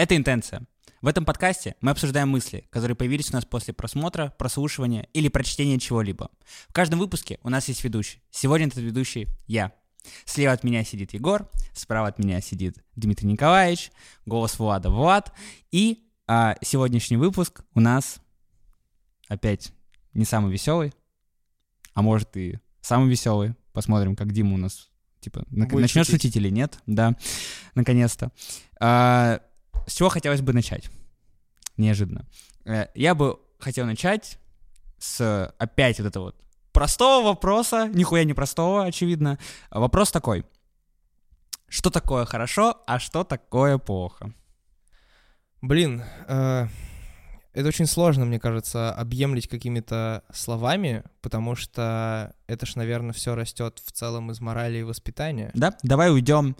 Это интенция. В этом подкасте мы обсуждаем мысли, которые появились у нас после просмотра, прослушивания или прочтения чего-либо. В каждом выпуске у нас есть ведущий. Сегодня этот ведущий я. Слева от меня сидит Егор, справа от меня сидит Дмитрий Николаевич, голос Влада Влад. И а, сегодняшний выпуск у нас опять не самый веселый, а может и самый веселый. Посмотрим, как Дима у нас типа Будет начнет шутить. шутить или нет. Да, наконец-то. А, с чего хотелось бы начать? Неожиданно. Э, Я бы хотел начать с опять вот этого вот простого вопроса, нихуя не простого, очевидно. Вопрос такой. Что такое хорошо, а что такое плохо? Блин, э, это очень сложно, мне кажется, объемлить какими-то словами, потому что это ж, наверное, все растет в целом из морали и воспитания. Да, давай уйдем.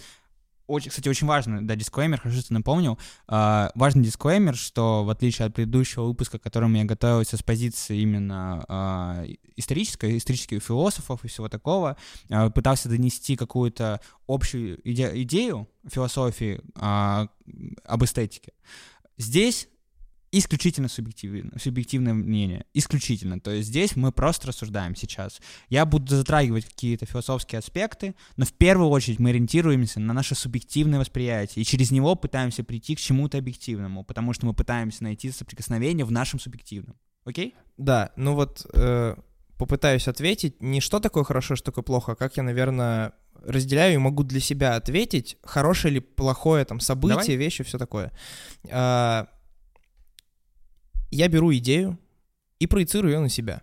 Очень, кстати, очень важно, да, дисклеймер, хорошо, что напомнил. А, важный дисклеймер, что в отличие от предыдущего выпуска, к которому я готовился с позиции именно а, исторической, исторических философов и всего такого, а, пытался донести какую-то общую иде- идею философии а, об эстетике. Здесь исключительно субъективно, субъективное мнение. Исключительно. То есть здесь мы просто рассуждаем сейчас. Я буду затрагивать какие-то философские аспекты, но в первую очередь мы ориентируемся на наше субъективное восприятие, и через него пытаемся прийти к чему-то объективному, потому что мы пытаемся найти соприкосновение в нашем субъективном. Окей? Да, ну вот э, попытаюсь ответить не что такое хорошо, что такое плохо, а как я, наверное, разделяю и могу для себя ответить, хорошее или плохое там событие, Давай. вещи, все такое. А, я беру идею и проецирую ее на себя.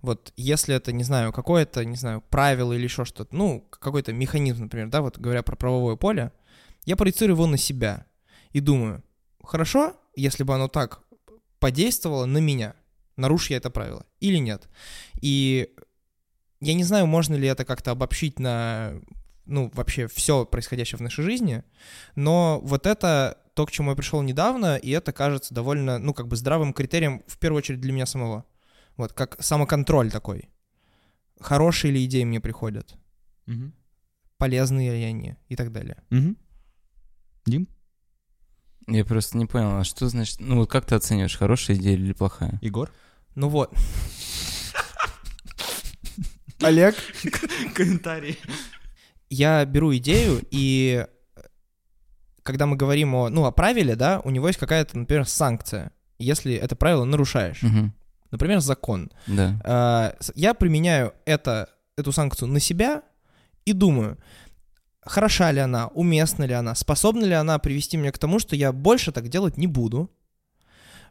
Вот если это, не знаю, какое-то, не знаю, правило или еще что-то, ну, какой-то механизм, например, да, вот говоря про правовое поле, я проецирую его на себя и думаю, хорошо, если бы оно так подействовало на меня, нарушу я это правило или нет. И я не знаю, можно ли это как-то обобщить на, ну, вообще все происходящее в нашей жизни, но вот это то, к чему я пришел недавно, и это кажется довольно, ну, как бы здравым критерием, в первую очередь, для меня самого. Вот, как самоконтроль такой. Хорошие ли идеи мне приходят, Мгм. полезные ли они и так далее. Мгм. Дим? Я просто не понял, а что значит... Ну, вот как ты оцениваешь, хорошая идея или плохая? Егор? Ну вот. Олег? Комментарий. я беру идею, и когда мы говорим о, ну, о правиле, да, у него есть какая-то, например, санкция, если это правило нарушаешь. Мгм. Например, закон. Да. А, Я применяю это, эту санкцию на себя и думаю, хороша ли она, уместна ли она, способна ли она привести меня к тому, что я больше так делать не буду,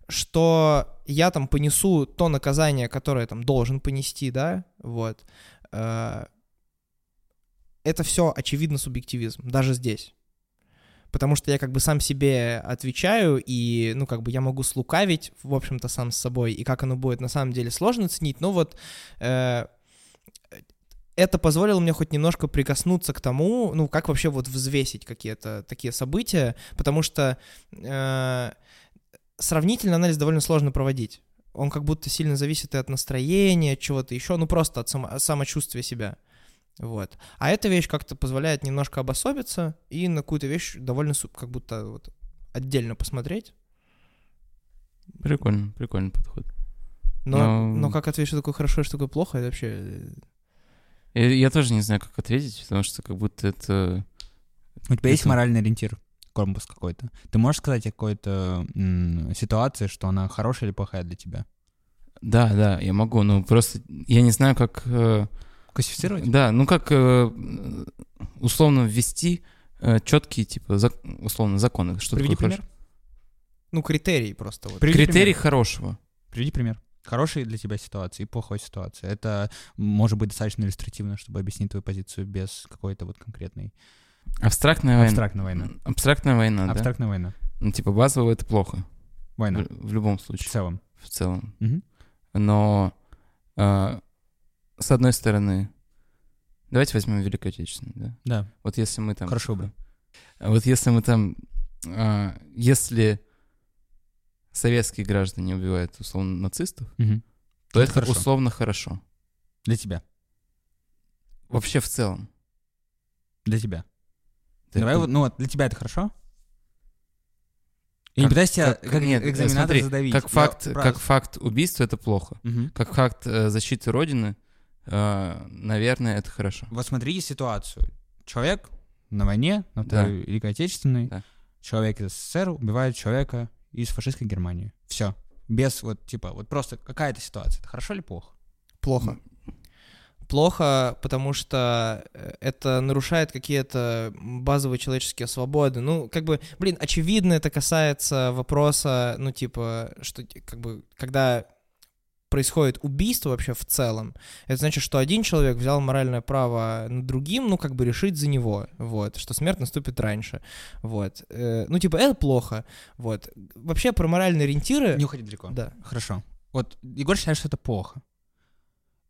что я там понесу то наказание, которое там должен понести, да, вот. А, Это все очевидно субъективизм, даже здесь. Потому что я как бы сам себе отвечаю, и, ну, как бы я могу слукавить, в общем-то, сам с собой, и как оно будет на самом деле сложно оценить, но вот э, это позволило мне хоть немножко прикоснуться к тому, ну, как вообще вот взвесить какие-то такие события, потому что э, сравнительный анализ довольно сложно проводить. Он как будто сильно зависит и от настроения, от чего-то еще, ну, просто от, само- самочувствия себя. Вот. А эта вещь как-то позволяет немножко обособиться и на какую-то вещь довольно как будто вот отдельно посмотреть. Прикольно, прикольный подход. Но, Но- но как ответить, что такое хорошо, что такое плохо, это вообще... э, Я, я тоже не знаю, как ответить, потому что как будто это... У тебя есть Это- моральный ориентир? Корпус какой-то. Ты можешь сказать о какой-то м, ситуации, что она хорошая или плохая для тебя? Да, да, я могу, но просто я не знаю, как... э, Классифицировать? Да, ну как э, условно ввести четкие, типа, зак- условно, законы. Что Приведи пример. хорошо? Ну, критерий просто вот. Приведи Критерий пример. хорошего. Приведи пример. Хорошей для тебя ситуации и плохой ситуации. Это может быть достаточно иллюстративно, чтобы объяснить твою позицию без какой-то вот конкретной Абстрактная война. абстрактной войны. Абстрактная война, да? Абстрактная война. Ну, типа, базово это плохо. Война. В, в любом В случае, целом. в целом. Мгм. Но, э, с одной стороны, давайте возьмем Великую Отечественную, да? Да, Вот если мы там... хорошо бы. А Вот если мы там... а, если советские граждане убивают, условно, нацистов, Мгм. то Это это, хорошо. условно хорошо. Для тебя. Вообще в целом. Для тебя. Это- Давай вот, ну вот, для тебя это хорошо? И не Как- пытайся тебя, как- как, нет, экзаменатор смотри, задавить. Как Я факт, как факт убийства это плохо. Мгм. Как факт э, защиты Родины, наверное, это хорошо. Вот смотрите ситуацию. Человек на войне, на Да. Второй Великой Отечественной, Да. человек из СССР убивает человека из фашистской Германии. Все. Без вот, типа, вот просто какая-то ситуация. Это хорошо или плохо? Плохо. Плохо, потому что э, это нарушает какие-то базовые человеческие свободы. Ну, как бы, блин, очевидно, это касается вопроса, ну, типа, что, как бы, когда происходит убийство вообще в целом, это значит, что один человек взял моральное право над другим, ну, как бы решить за него, вот, что смерть наступит раньше, вот. Э, Ну, типа, это плохо, вот. Вообще про моральные ориентиры... Не уходи далеко. Да. Хорошо. Вот Егор считает, что это плохо.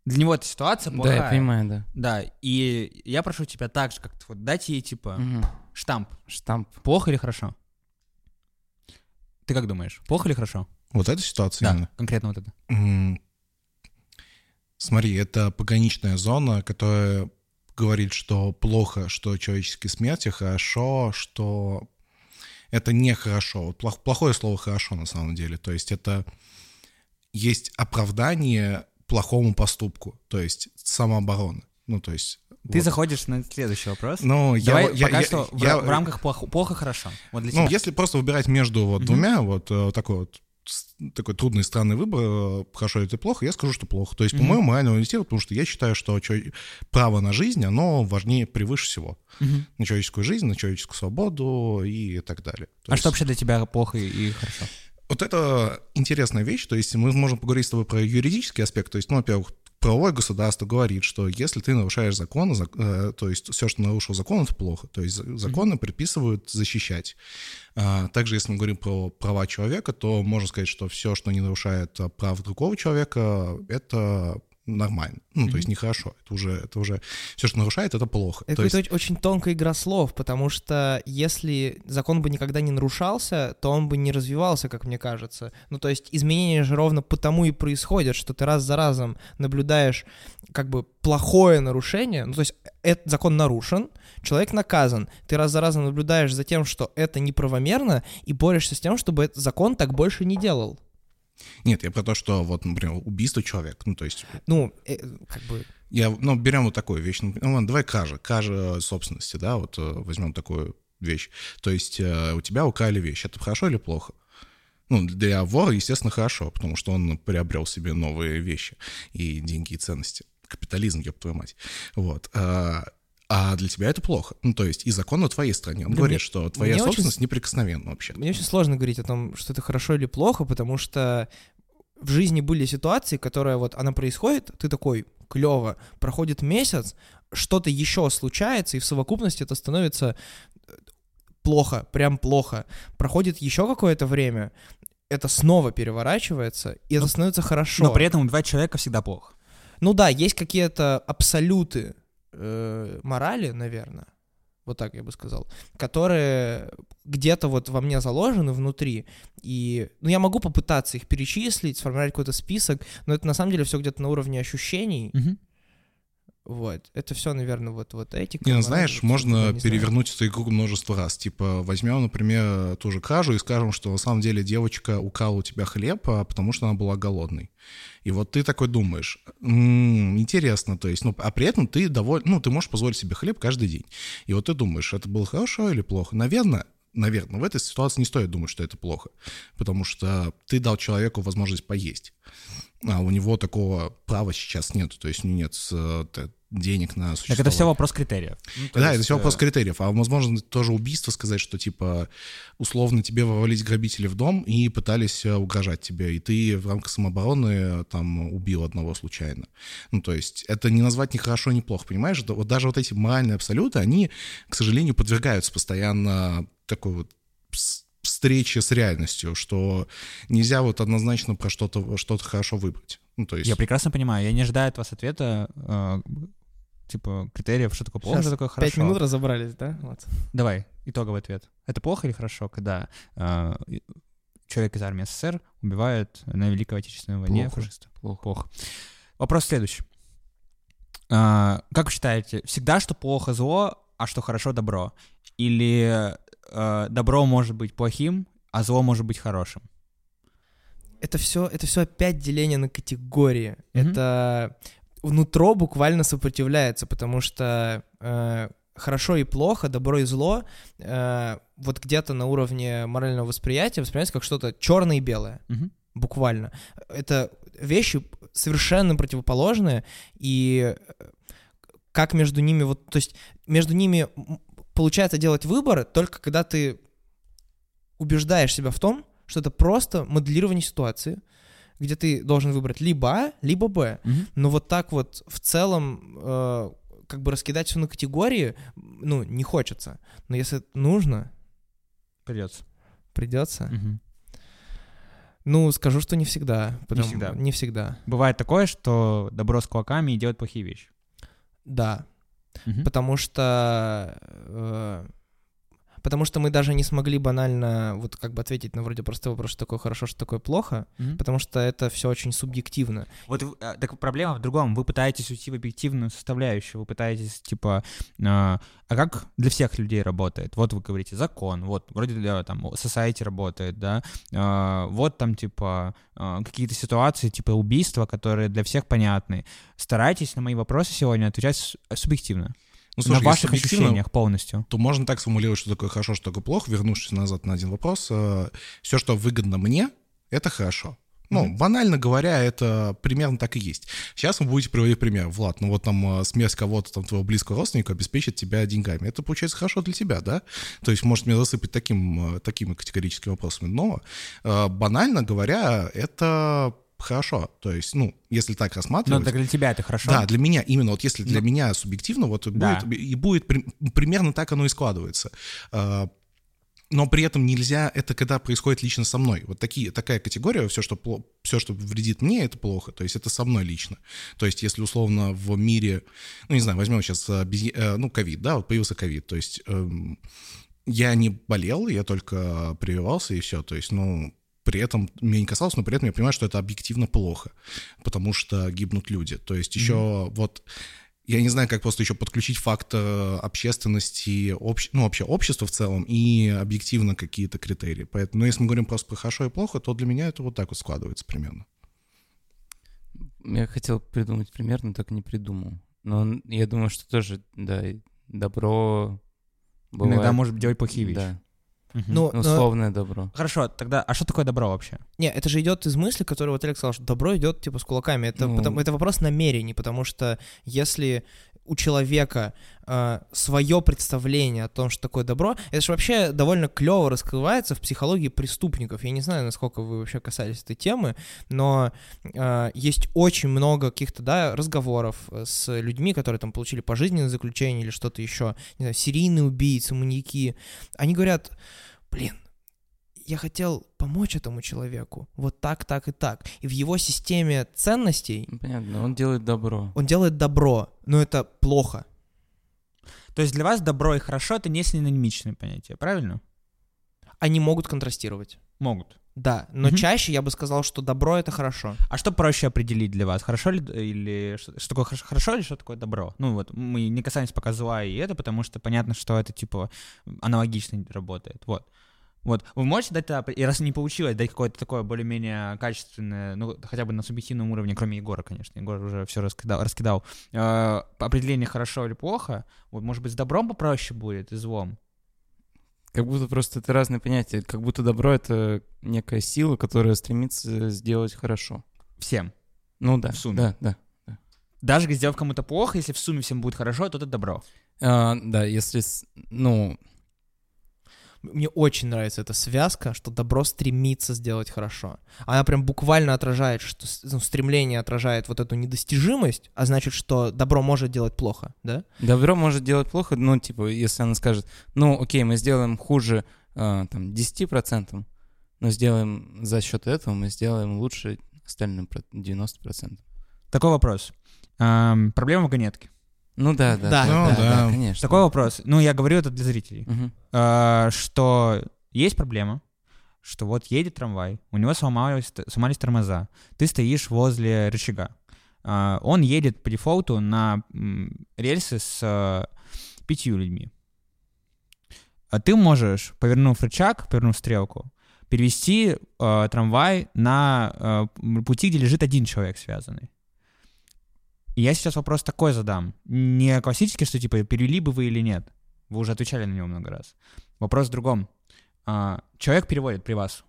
Для него эта ситуация Да, плохая. я понимаю, да. Да, и я прошу тебя так же, как вот дать ей, типа, Мгм. штамп. Штамп. Плохо или хорошо? Ты как думаешь, плохо или хорошо? Вот эта ситуация Да, именно. конкретно вот это. Смотри, это пограничная зона, которая говорит, что плохо, что человеческие смерти, хорошо, что это нехорошо. Вот плох- плохое слово хорошо на самом деле. То есть это есть оправдание плохому поступку, то есть самооборона. Ну, то есть... Ты вот. заходишь на следующий вопрос. Ну, я, Давай я- пока я- что в, я- в рамках плохо, плохо хорошо. Вот для Ну, тебя. если просто выбирать между вот Мгм. двумя, вот э, такой вот такой трудный, странный выбор, э, хорошо это плохо, я скажу, что плохо. То есть, Мгм. по-моему, морального ориентира, потому что я считаю, что право на жизнь, оно важнее превыше всего. Мгм. На человеческую жизнь, на человеческую свободу и так далее. То А есть что вообще для тебя плохо и хорошо? Вот это интересная вещь, то есть мы можем поговорить с тобой про юридический аспект, то есть, ну, во-первых, правовое государство говорит, что если ты нарушаешь закон, зак- э, то есть все, что нарушил закон, это плохо. То есть за- законы предписывают защищать. А, Также, если мы говорим про права человека, то можно сказать, что все, что не нарушает прав другого человека, это нормально. Ну, то есть нехорошо. Это уже, это уже все, что нарушает, это плохо. Это То есть- очень тонкая игра слов, потому что если закон бы никогда не нарушался, то он бы не развивался, как мне кажется. Ну, то есть изменения же ровно потому и происходят, что ты раз за разом наблюдаешь как бы плохое нарушение, ну, то есть этот закон нарушен, человек наказан, ты раз за разом наблюдаешь за тем, что это неправомерно, и борешься с тем, чтобы этот закон так больше не делал. Нет, я про то, что вот, например, убийство человека, ну, то есть Ну, э, как бы... Я, ну, берем вот такую вещь. Ну, ладно, давай кража. Кража собственности, да, вот э, возьмем такую вещь. То есть э, у тебя украли вещь. Это хорошо или плохо? Ну, для вора, естественно, хорошо, потому что он приобрел себе новые вещи и деньги, и ценности. Капитализм, ёб твою мать. Вот. А а для тебя это плохо. Ну, то есть и закон на твоей стороне. Он Да говорит, мне- что твоя мне очень собственность неприкосновенна вообще. Мне очень сложно говорить о том, что это хорошо или плохо, потому что в жизни были ситуации, которые вот она происходит, ты такой, клево, проходит месяц, что-то еще случается, и в совокупности это становится э, плохо, прям плохо. Проходит еще какое-то время, это снова переворачивается, и это Но- становится хорошо. Но при этом убивать человека всегда плохо. Ну да, есть какие-то абсолюты э, морали, наверное, вот так я бы сказал, которые где-то вот во мне заложены внутри, и, ну, я могу попытаться их перечислить, сформировать какой-то список, но это на самом деле все где-то на уровне ощущений, вот, это все, наверное, вот, вот этика. Не, ну, знаешь, можно не знаю. перевернуть эту игру множество раз. Типа, возьмем, например, ту же кражу и скажем, что на самом деле девочка украла у тебя хлеб, а потому что она была голодной. И вот ты такой думаешь, «М, интересно, то есть, ну, а при этом ты доволен, ну, ты можешь позволить себе хлеб каждый день. И вот ты думаешь, это было хорошо или плохо? Наверное, наверное, в этой ситуации не стоит думать, что это плохо, потому что ты дал человеку возможность поесть, а у него такого права сейчас нет, то есть у него нет э, денег на Так существование. это все вопрос критериев. Ну, Да, есть, это все э, вопрос критериев. А возможно, тоже убийство сказать, что типа условно тебе ворвались грабители в дом и пытались э, угрожать тебе, и ты в рамках самообороны э, там убил одного случайно. Ну, то есть это не назвать ни хорошо, ни плохо, понимаешь? Это Вот даже вот эти моральные абсолюты, они, к сожалению, подвергаются постоянно такой вот встрече с реальностью, что нельзя вот однозначно про что-то что хорошо выбрать. Ну, то есть... Я прекрасно понимаю. Я не ожидаю от вас ответа, типа, критериев, что такое плохо, Щас что такое хорошо. Пять минут разобрались, да? Вот. Давай, итоговый ответ. Это плохо или хорошо, когда э, человек из армии СССР убивает на Великой Отечественной войне Плохо. фашиста? Плохо. Плохо. Вопрос следующий. А, как вы считаете, всегда что плохо зло, а что хорошо добро? Или э, добро может быть плохим, а зло может быть хорошим. Это все, это все опять деление на категории. Мгм. Это внутро буквально сопротивляется, потому что э, хорошо и плохо, добро и зло э, вот где-то на уровне морального восприятия воспринимается как что-то черное и белое. Мгм. буквально. Это вещи совершенно противоположные, и э, как между ними вот, то есть между ними получается делать выбор только когда ты убеждаешь себя в том, что это просто моделирование ситуации, где ты должен выбрать либо А, либо Б. Мгм. Но вот так вот в целом э, как бы раскидать все на категории, ну, не хочется. Но если нужно, Придется. придется. Мгм. Ну, скажу, что не всегда. потому- всегда. Не всегда. Бывает такое, что добро с кулаками и делает плохие вещи. Да. Мгм. Потому что... э, потому что мы даже не смогли банально вот как бы ответить на вроде простой вопрос, что такое хорошо, что такое плохо, Мгм. потому что это все очень субъективно. Вот а, так проблема в другом. Вы пытаетесь уйти в объективную составляющую. Вы пытаетесь, типа, а, а как для всех людей работает? Вот вы говорите закон, вот вроде для там society работает, да. А, вот там типа а, какие-то ситуации, типа убийства, которые для всех понятны. Старайтесь на мои вопросы сегодня отвечать субъективно, Ну, слушай, на ваших ощущениях полностью. то можно так сформулировать, что такое хорошо, что такое плохо, вернувшись назад на один вопрос. Все, что выгодно мне, это хорошо. Ну, Мгм. банально говоря, это примерно так и есть. Сейчас вы будете приводить пример. Влад, ну вот там э, смерть кого-то, там, твоего близкого родственника обеспечит тебя деньгами. Это получается хорошо для тебя, да? То есть может меня засыпать таким, э, такими категорическими вопросами. Но э, банально говоря, это хорошо. То есть, ну, если так Но рассматривать... так для тебя это хорошо. Да, для меня, именно вот если для Ну. меня субъективно, вот Да. будет, и будет при- примерно так оно и складывается. А, Но при этом нельзя, это когда происходит лично со мной. Вот такие, такая категория, все что, пло- все, что вредит мне, это плохо. То есть это со мной лично. То есть если условно в мире, ну не знаю, возьмем сейчас, э, ну ковид, да, вот появился ковид. То есть эм, я не болел, я только прививался и все. То есть, ну, при этом меня не касалось, но при этом я понимаю, что это объективно плохо, потому что гибнут люди. То есть еще вот я не знаю, как просто еще подключить факт э, общественности, общ... ну, вообще общества в целом и объективно какие-то критерии. Поэтому, но если мы говорим просто про хорошо и плохо, то для меня это вот так вот складывается примерно. Я хотел придумать пример, но так и не придумал. Но я думаю, что тоже, да, добро бывает... Иногда может делать плохие вещи. Да, Ну, ну, но- условное добро. Хорошо, тогда, а что такое добро вообще? Не, это же идет из мысли, которую вот Олег сказал, что добро идет типа с кулаками. Это, Ну. потому- это вопрос намерений, потому что если у человека свое представление о том, что такое добро, это же вообще довольно клево раскрывается в психологии преступников. Я не знаю, насколько вы вообще касались этой темы, но э, есть очень много каких-то да, разговоров э, с людьми, которые там получили пожизненное заключение или что-то еще, не знаю, серийные убийцы, маньяки. Они говорят, блин, я хотел помочь этому человеку вот так, так и так. И в его системе ценностей Ну, понятно, он делает добро. он делает добро, но это плохо. То есть для вас добро и хорошо — это не синонимичные понятия, правильно? Они могут контрастировать. Могут. Да, но Мгм. чаще я бы сказал, что добро это хорошо. А что проще определить для вас? Хорошо ли или что, что такое хорошо, хорошо или что такое добро? Ну вот мы не касаемся пока зла и это, потому что понятно, что это типа аналогично работает. Вот. Вот. Вы можете дать, оп- и раз не получилось, дать какое-то такое более-менее качественное, ну, хотя бы на субъективном уровне, кроме Егора, конечно. Егор уже все раскидал. раскидал. Э, определение хорошо или плохо, вот, может быть, с добром попроще будет и злом. Как будто просто это разные понятия. Как будто добро — это некая сила, которая стремится сделать хорошо. Всем. Ну да, В сумме. да, да. Даже сделав кому-то плохо, если в сумме всем будет хорошо, то это добро. А, да, если, ну, Мне очень нравится эта связка, что добро стремится сделать хорошо. Она прям буквально отражает, что ну, стремление отражает вот эту недостижимость, а значит, что добро может делать плохо, да? добро может делать плохо, ну, типа, если она скажет, ну, окей, мы сделаем хуже, а, там, 10%, но сделаем за счет этого, мы сделаем лучше остальным про- 90%. Такой вопрос. Эм, проблема вагонетки. Ну да, да, Да. да, Ну да, да. да, конечно. Такой вопрос. Ну, я говорю это для зрителей. Мгм. Э, что есть проблема, что вот едет трамвай, у него сломались, сломались тормоза, ты стоишь возле рычага. Э, он едет по дефолту на рельсы с э, пятью людьми. А ты можешь, повернув рычаг, повернув стрелку, перевести э, трамвай на э, пути, где лежит один человек связанный. И я сейчас вопрос такой задам. Не классический, что типа перевели бы вы или нет. Вы уже отвечали на него много раз. Вопрос в другом. А, человек переводит при вас.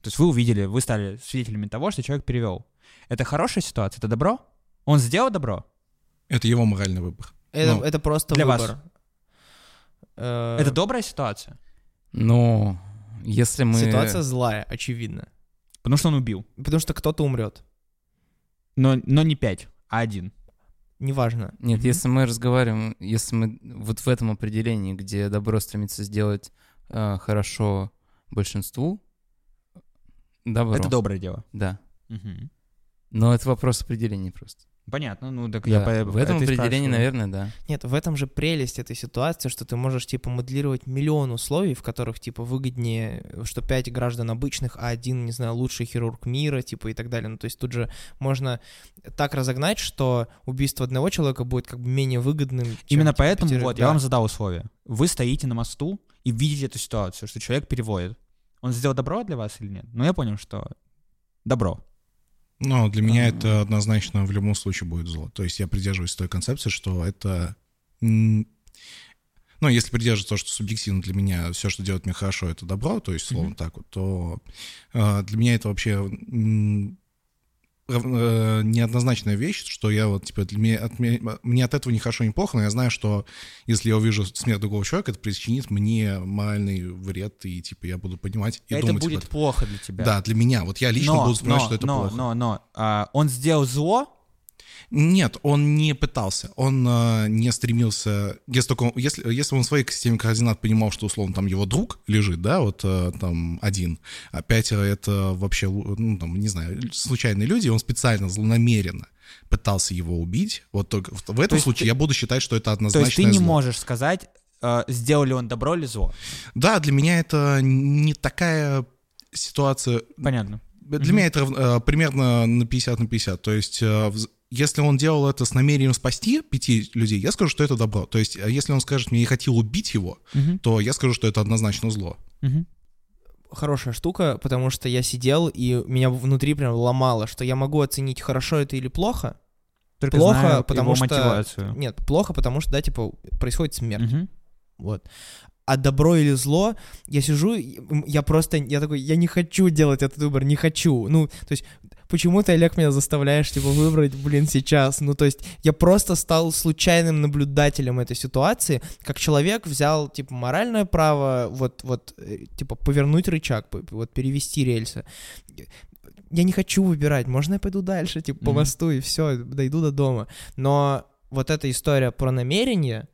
То есть вы увидели, вы стали свидетелями того, что человек перевел. Это хорошая ситуация? Это добро? Он сделал добро? Это его моральный выбор. Это, Ну, это просто для вас. выбор. Э, Это добрая ситуация? Но если мы... Ситуация злая, очевидно. Потому что он убил. Потому что кто-то умрет. Но, но не пять, один. Неважно. Нет, Мгм. если мы разговариваем, если мы вот в этом определении, где добро стремится сделать э, хорошо большинству, добро. Это доброе дело. Да. Мгм. Но это вопрос определения просто. Понятно, ну так Да, я по- в этом это определении, наверное, да. Нет, в этом же прелесть этой ситуации, что ты можешь, типа, моделировать миллион условий, в которых, типа, выгоднее, что пять граждан обычных, а один, не знаю, лучший хирург мира, типа, и так далее. Ну, то есть тут же можно так разогнать, что убийство одного человека будет как бы менее выгодным. чем, Именно типа, поэтому пятерых. вот я Да. вам задал условие. Вы стоите на мосту и видите эту ситуацию, что человек переводит. Он сделал добро для вас или нет? Ну, я понял, что добро. Но для меня это однозначно в любом случае будет зло. То есть я придерживаюсь той концепции, что это... Ну, если придерживаться того, что субъективно для меня все, что делает мне хорошо, это добро, то есть, словно Мгм. так вот, то э, для меня это вообще неоднозначная вещь, что я вот, типа, меня, от, мне от этого не хорошо, не плохо, но я знаю, что если я увижу смерть другого человека, это причинит мне моральный вред, и, типа, я буду понимать и это думать... будет об этом. плохо для тебя. Да, для меня. Вот я лично но, буду вспоминать, но, что это но, плохо. но, но, а, он сделал зло, Нет, он не пытался, он э, не стремился, если, только, если, если он в своей системе координат понимал, что условно там его друг лежит, да, вот э, там один, а пятеро это вообще, ну там, не знаю, случайные люди, он специально, злонамеренно пытался его убить, вот только в, в этом есть случае ты- я буду считать, что это то однозначно есть ты не можешь сказать, э, сделал ли он добро или зло. Да, для меня это не такая ситуация, Понятно. Для Мгм. меня это э, примерно на 50 на 50. То есть, э, если он делал это с намерением спасти пяти людей, я скажу, что это добро. То есть, э, если он скажет мне, я хотел убить его, Мгм, то я скажу, что это однозначно зло. мгм. Хорошая штука, потому что я сидел, и меня внутри прям ломало, что я могу оценить, хорошо это или плохо. Только Плохо, знаю потому его что- мотивацию. Нет, плохо, потому что, да, типа, происходит смерть. Мгм. Вот. А добро или зло, я сижу, я просто, я такой, я не хочу делать этот выбор, не хочу. Ну, то есть, почему ты, Олег, меня заставляешь, типа, выбрать, блин, сейчас? Ну, то есть, я просто стал случайным наблюдателем этой ситуации, как человек взял, типа, моральное право, вот, вот, э, типа, повернуть рычаг, вот, перевести рельсы. Я не хочу выбирать, можно я пойду дальше, типа, по мосту, и все, дойду до дома. Но вот эта история про намерение,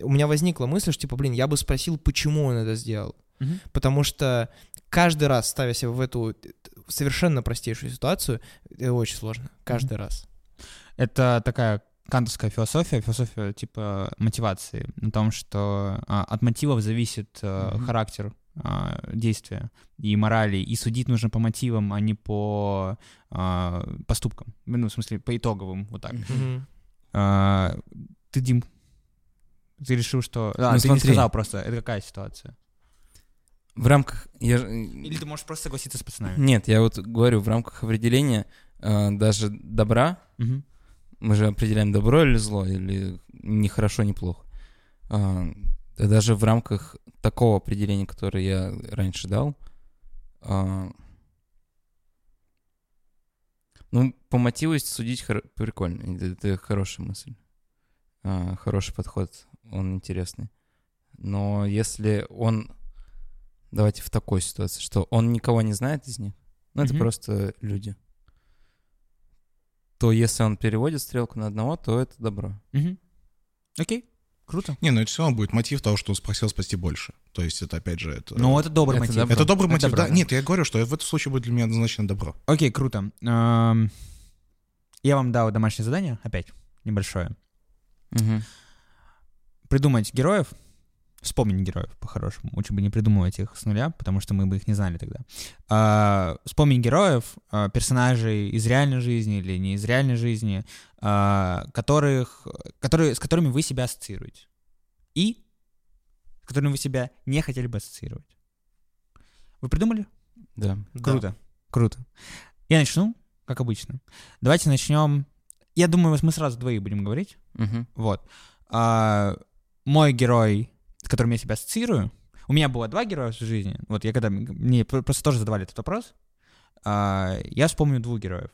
у меня возникла мысль, что, типа, блин, я бы спросил, почему он это сделал. Мгм. Потому что каждый раз, ставя себя в эту совершенно простейшую ситуацию, это очень сложно. Каждый раз. Это такая кантовская философия, философия типа мотивации, на том, что а, от мотивов зависит а, Мгм. характер а, действия и морали, и судить нужно по мотивам, а не по а, поступкам. Ну, в смысле, по итоговым, вот так. Мгм. А, ты, Дим, ты решил, что... А, Ну, ты не смотри. сказал просто, это какая ситуация? В рамках... Я... ж- Или ты можешь просто согласиться с пацанами? Нет, я вот говорю, в рамках определения э, даже добра, Мгм. мы же определяем добро или зло, или не хорошо, не плохо. Да даже в рамках такого определения, которое я раньше дал, а, ну, по мотиву судить хор- прикольно. Это, это хорошая мысль. А, хороший подход, он интересный. Но если он... Давайте в такой ситуации, что он никого не знает из них, ну, это Мгм. просто люди то если он переводит стрелку на одного, то это добро. Мгм. Окей, круто. Не, ну это все равно будет мотив того, что он спросил спасти больше. То есть это опять же... Это, Ну, это добрый это мотив. добро. это добрый это мотив, добро, да? да. Нет, я говорю, что в этом случае будет для меня однозначно добро. Окей, круто. Я вам дал домашнее задание, опять, небольшое. Придумать героев, вспомнить героев по-хорошему. Лучше бы не придумывать их с нуля, потому что мы бы их не знали тогда. А, Вспомнить героев, а, персонажей из реальной жизни или не из реальной жизни, а, которых, которые, с которыми вы себя ассоциируете. И с которыми вы себя не хотели бы ассоциировать. Вы придумали? Да. Круто. Круто. Я начну, как обычно. Давайте начнем. Я думаю, мы сразу двоих будем говорить. Мгм. Вот. А, мой герой, с которым я себя ассоциирую, у меня было два героя в жизни. Вот я когда мне пр- просто тоже задавали этот вопрос, а, я вспомню двух героев.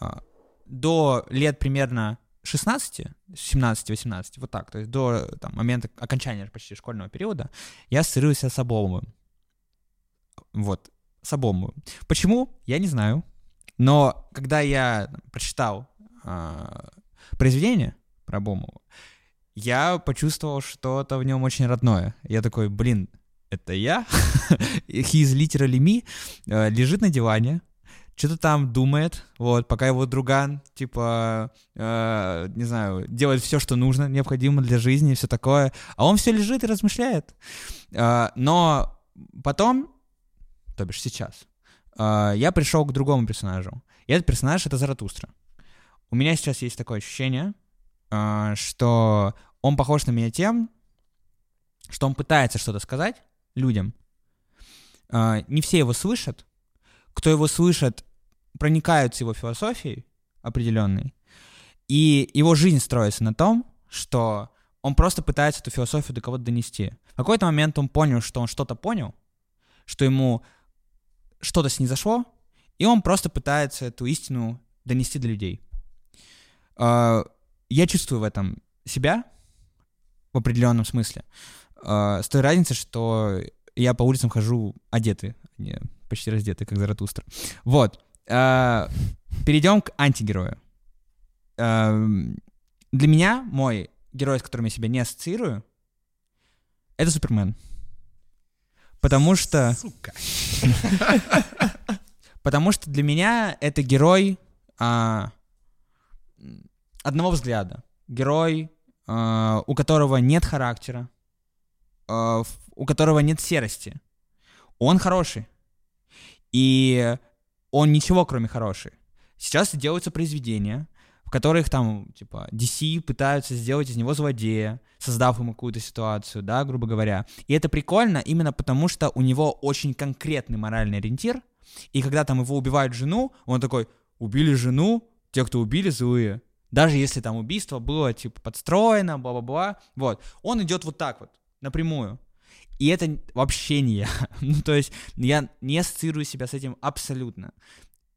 А, до лет примерно 16, 17-18, вот так, то есть до там, момента окончания почти школьного периода, я ассоциирую с Обломовым. Вот, с Обломовым. Почему? Я не знаю. Но когда я прочитал а, произведение про Обломова, я почувствовал что-то в нем очень родное. Я такой, блин, это я? He is literally me. Э, Лежит на диване, что-то там думает, вот, пока его друган, типа, э, не знаю, делает все, что нужно, необходимо для жизни и все такое, а он все лежит и размышляет. Э, но потом, то бишь сейчас, э, я пришел к другому персонажу. И этот персонаж — это Заратустра. У меня сейчас есть такое ощущение, что он похож на меня тем, что он пытается что-то сказать людям. Э, Не все его слышат. Кто его слышит, проникаются его философией определенной. И его жизнь строится на том, что он просто пытается эту философию до кого-то донести. В какой-то момент он понял, что он что-то понял, что ему что-то снизошло, и он просто пытается эту истину донести до людей. Я чувствую в этом себя в определенном смысле. Э, С той разницей, что я по улицам хожу одетый, а не почти раздетый, как Заратустра. Вот. Э, Перейдем к антигерою. Эм, Для меня мой герой, с которым я себя не ассоциирую, это Супермен. Потому что... Сука. Потому что для меня это герой а, одного взгляда. Герой, а, у которого нет характера, в- у которого нет серости. Он хороший. И он ничего, кроме хороший. Сейчас делаются произведения, в которых там, типа, DC пытаются сделать из него злодея, создав ему какую-то ситуацию, да, грубо говоря. И это прикольно именно потому, что у него очень конкретный моральный ориентир, и когда там его убивают жену, он такой, убили жену, те, кто убили, злые. Даже если там убийство было, типа, подстроено, бла-бла-бла. Вот. Он идет вот так вот, напрямую. И это вообще не я. ну, то есть я не ассоциирую себя с этим абсолютно.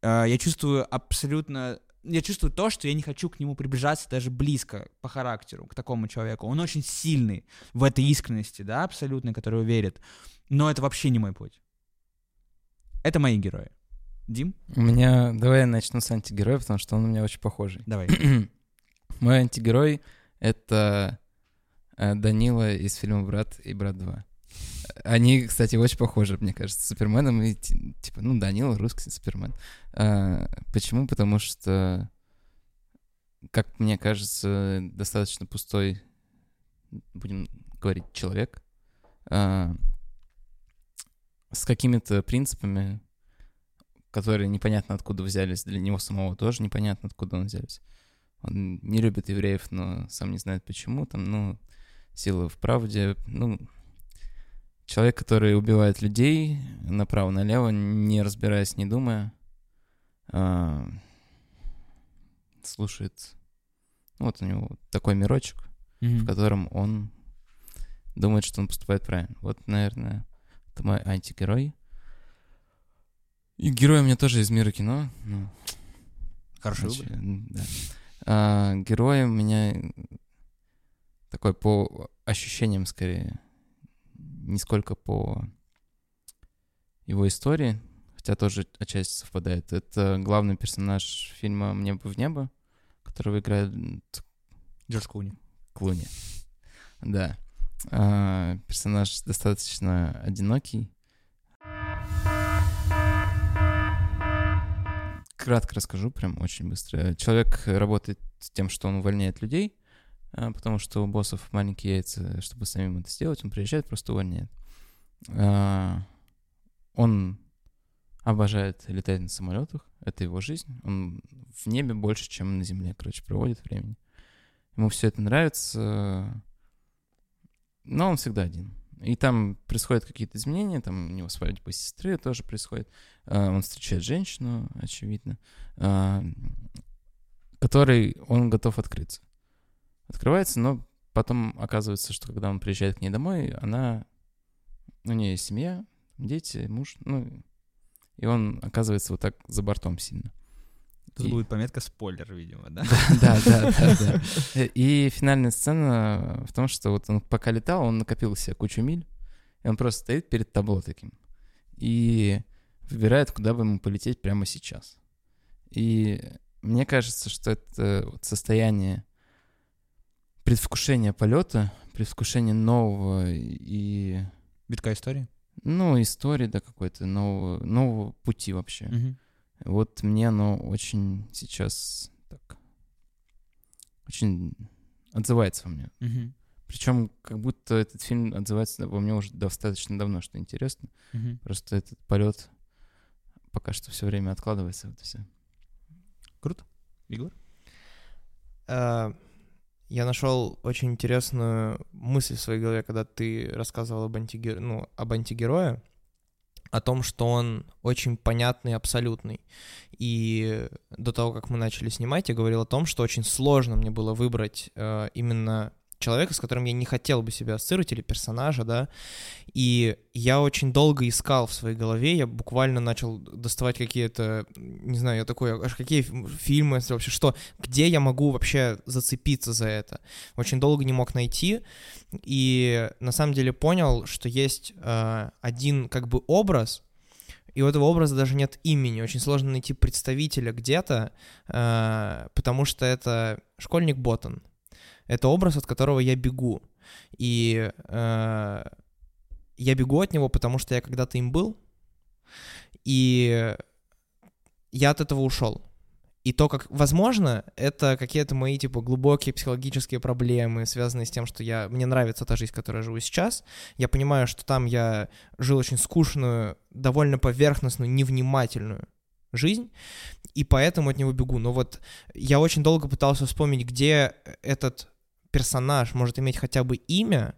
Э, Я чувствую абсолютно... Я чувствую то, что я не хочу к нему приближаться даже близко по характеру, к такому человеку. Он очень сильный в этой искренности, да, абсолютно, которую верит. Но это вообще не мой путь. Это мои герои. Дим, У меня... Давай я начну с антигероя, потому что он у меня очень похожий. давай. Мой антигерой — это э, Данила из фильма «Брат» и «Брат 2». Они, кстати, очень похожи, мне кажется, с Суперменом. И, ти- типа, ну, Данила — русский Супермен. А, почему? Потому что, как мне кажется, достаточно пустой, будем говорить, человек, а, с какими-то принципами, которые непонятно откуда взялись, для него самого тоже непонятно откуда он взялись. Он не любит евреев, но сам не знает почему. Там, ну, сила в правде. Ну, человек, который убивает людей направо-налево, не разбираясь, не думая, а, слушает. ну, Вот у него такой мирочек, в котором он думает, что он поступает правильно. Вот, наверное, это мой антигерой. И герой у меня тоже из мира кино. Ну, Хороший Значит, выбор. Да. А, герой у меня такой по ощущениям скорее, не сколько по его истории, хотя тоже отчасти совпадает. Это главный персонаж фильма «Мне бы в небо», которого играет Джордж Клуни. Клуни. Да. А, персонаж достаточно одинокий. Кратко расскажу, прям очень быстро. Человек работает с тем, что он увольняет людей, а, потому что у боссов маленькие яйца, чтобы самим это сделать, он приезжает, просто увольняет. А, Он обожает летать на самолетах, это его жизнь. Он в небе больше, чем на земле, короче, проводит времени. Ему все это нравится, но он всегда один. И там происходят какие-то изменения, там у него свадьба сестры тоже происходит. А, Он встречает женщину, очевидно, а, которой он готов открыться. Открывается, но потом оказывается, что когда он приезжает к ней домой, она... У нее есть семья, дети, муж, ну... И он оказывается вот так за бортом сильно. Тут И- будет пометка спойлер, видимо, да? Да, да, да, да. И финальная сцена в том, что вот он пока летал, он накопил себе кучу миль, и он просто стоит перед табло таким и выбирает, куда бы ему полететь прямо сейчас. И мне кажется, что это состояние предвкушения полета, предвкушения нового и, Битка истории? ну, истории, да, какой-то нового, нового пути вообще. Мгм. Вот мне оно очень сейчас так очень отзывается во мне. Мгм. Причем как будто этот фильм отзывается во мне уже достаточно давно, что интересно. Мгм. Просто этот полет пока что все время откладывается. Вот и всё. Круто. Егор? Э, Я нашел очень интересную мысль в своей голове, когда ты рассказывал об, антиге- ну, об антигерое, о том, что он очень понятный, абсолютный. И до того, как мы начали снимать, я говорил о том, что очень сложно мне было выбрать э, именно человека, с которым я не хотел бы себя ассоциировать, или персонажа, да, и я очень долго искал в своей голове, я буквально начал доставать какие-то, не знаю, я такой, аж какие фи- фильмы, вообще что, где я могу вообще зацепиться за это. Очень долго не мог найти, и на самом деле понял, что есть э, один как бы образ, и у этого образа даже нет имени. Очень сложно найти представителя где-то, э, потому что это школьник Ботан. Это образ, от которого я бегу. И э, я бегу от него, потому что я когда-то им был, и я от этого ушел. И то, как, возможно, это какие-то мои, типа, глубокие психологические проблемы, связанные с тем, что я, мне нравится та жизнь, которой я живу сейчас. Я понимаю, что там я жил очень скучную, довольно поверхностную, невнимательную жизнь, и поэтому от него бегу. Но вот я очень долго пытался вспомнить, где этот персонаж может иметь хотя бы имя,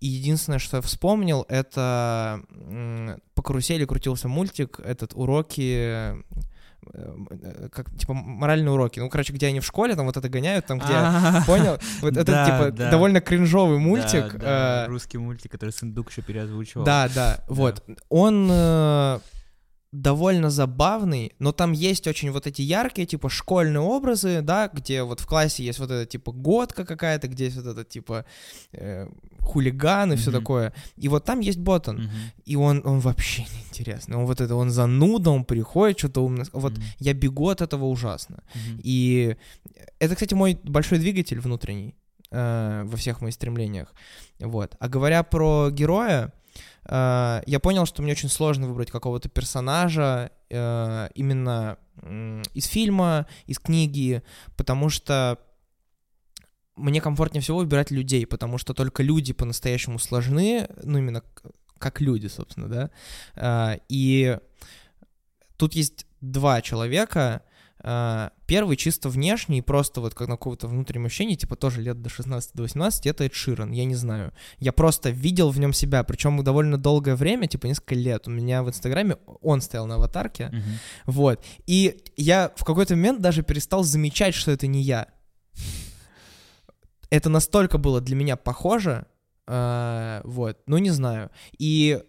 и единственное, что я вспомнил, это по карусели крутился мультик, этот уроки, э, как типа моральные уроки. Ну, короче, где они в школе, там вот это гоняют, там где... А, Понял? Вот это, типа, довольно кринжовый мультик. Э, русский мультик, который Сундук еще переозвучивал. Да, да, вот. Он э, довольно забавный, но там есть очень вот эти яркие, типа, школьные образы, да, где вот в классе есть вот эта, типа, годка какая-то, где есть вот это, типа, э, хулиган и все Мгм. такое. И вот там есть Ботан. Мгм. И он, он вообще неинтересный. Он вот это, он зануда, он приходит, что-то умно. Вот Мгм. я бегу от этого ужасно. Мгм. И это, кстати, мой большой двигатель внутренний э, во всех моих стремлениях. Вот. А говоря про героя, э, я понял, что мне очень сложно выбрать какого-то персонажа э, именно м, из фильма, из книги, потому что мне комфортнее всего выбирать людей, потому что только люди по-настоящему сложны, ну именно как люди, собственно, да. А, И тут есть два человека. А, Первый чисто внешний, просто вот как на какого-то внутреннем ощущении, типа тоже лет до 16 до 18, это Эд Ширан, я не знаю. Я просто видел в нем себя, причем довольно долгое время, типа несколько лет. У меня в Инстаграме он стоял на аватарке, Мгм. вот. И я в какой-то момент даже перестал замечать, что это не я. Это настолько было для меня похоже, э, вот, ну не знаю. И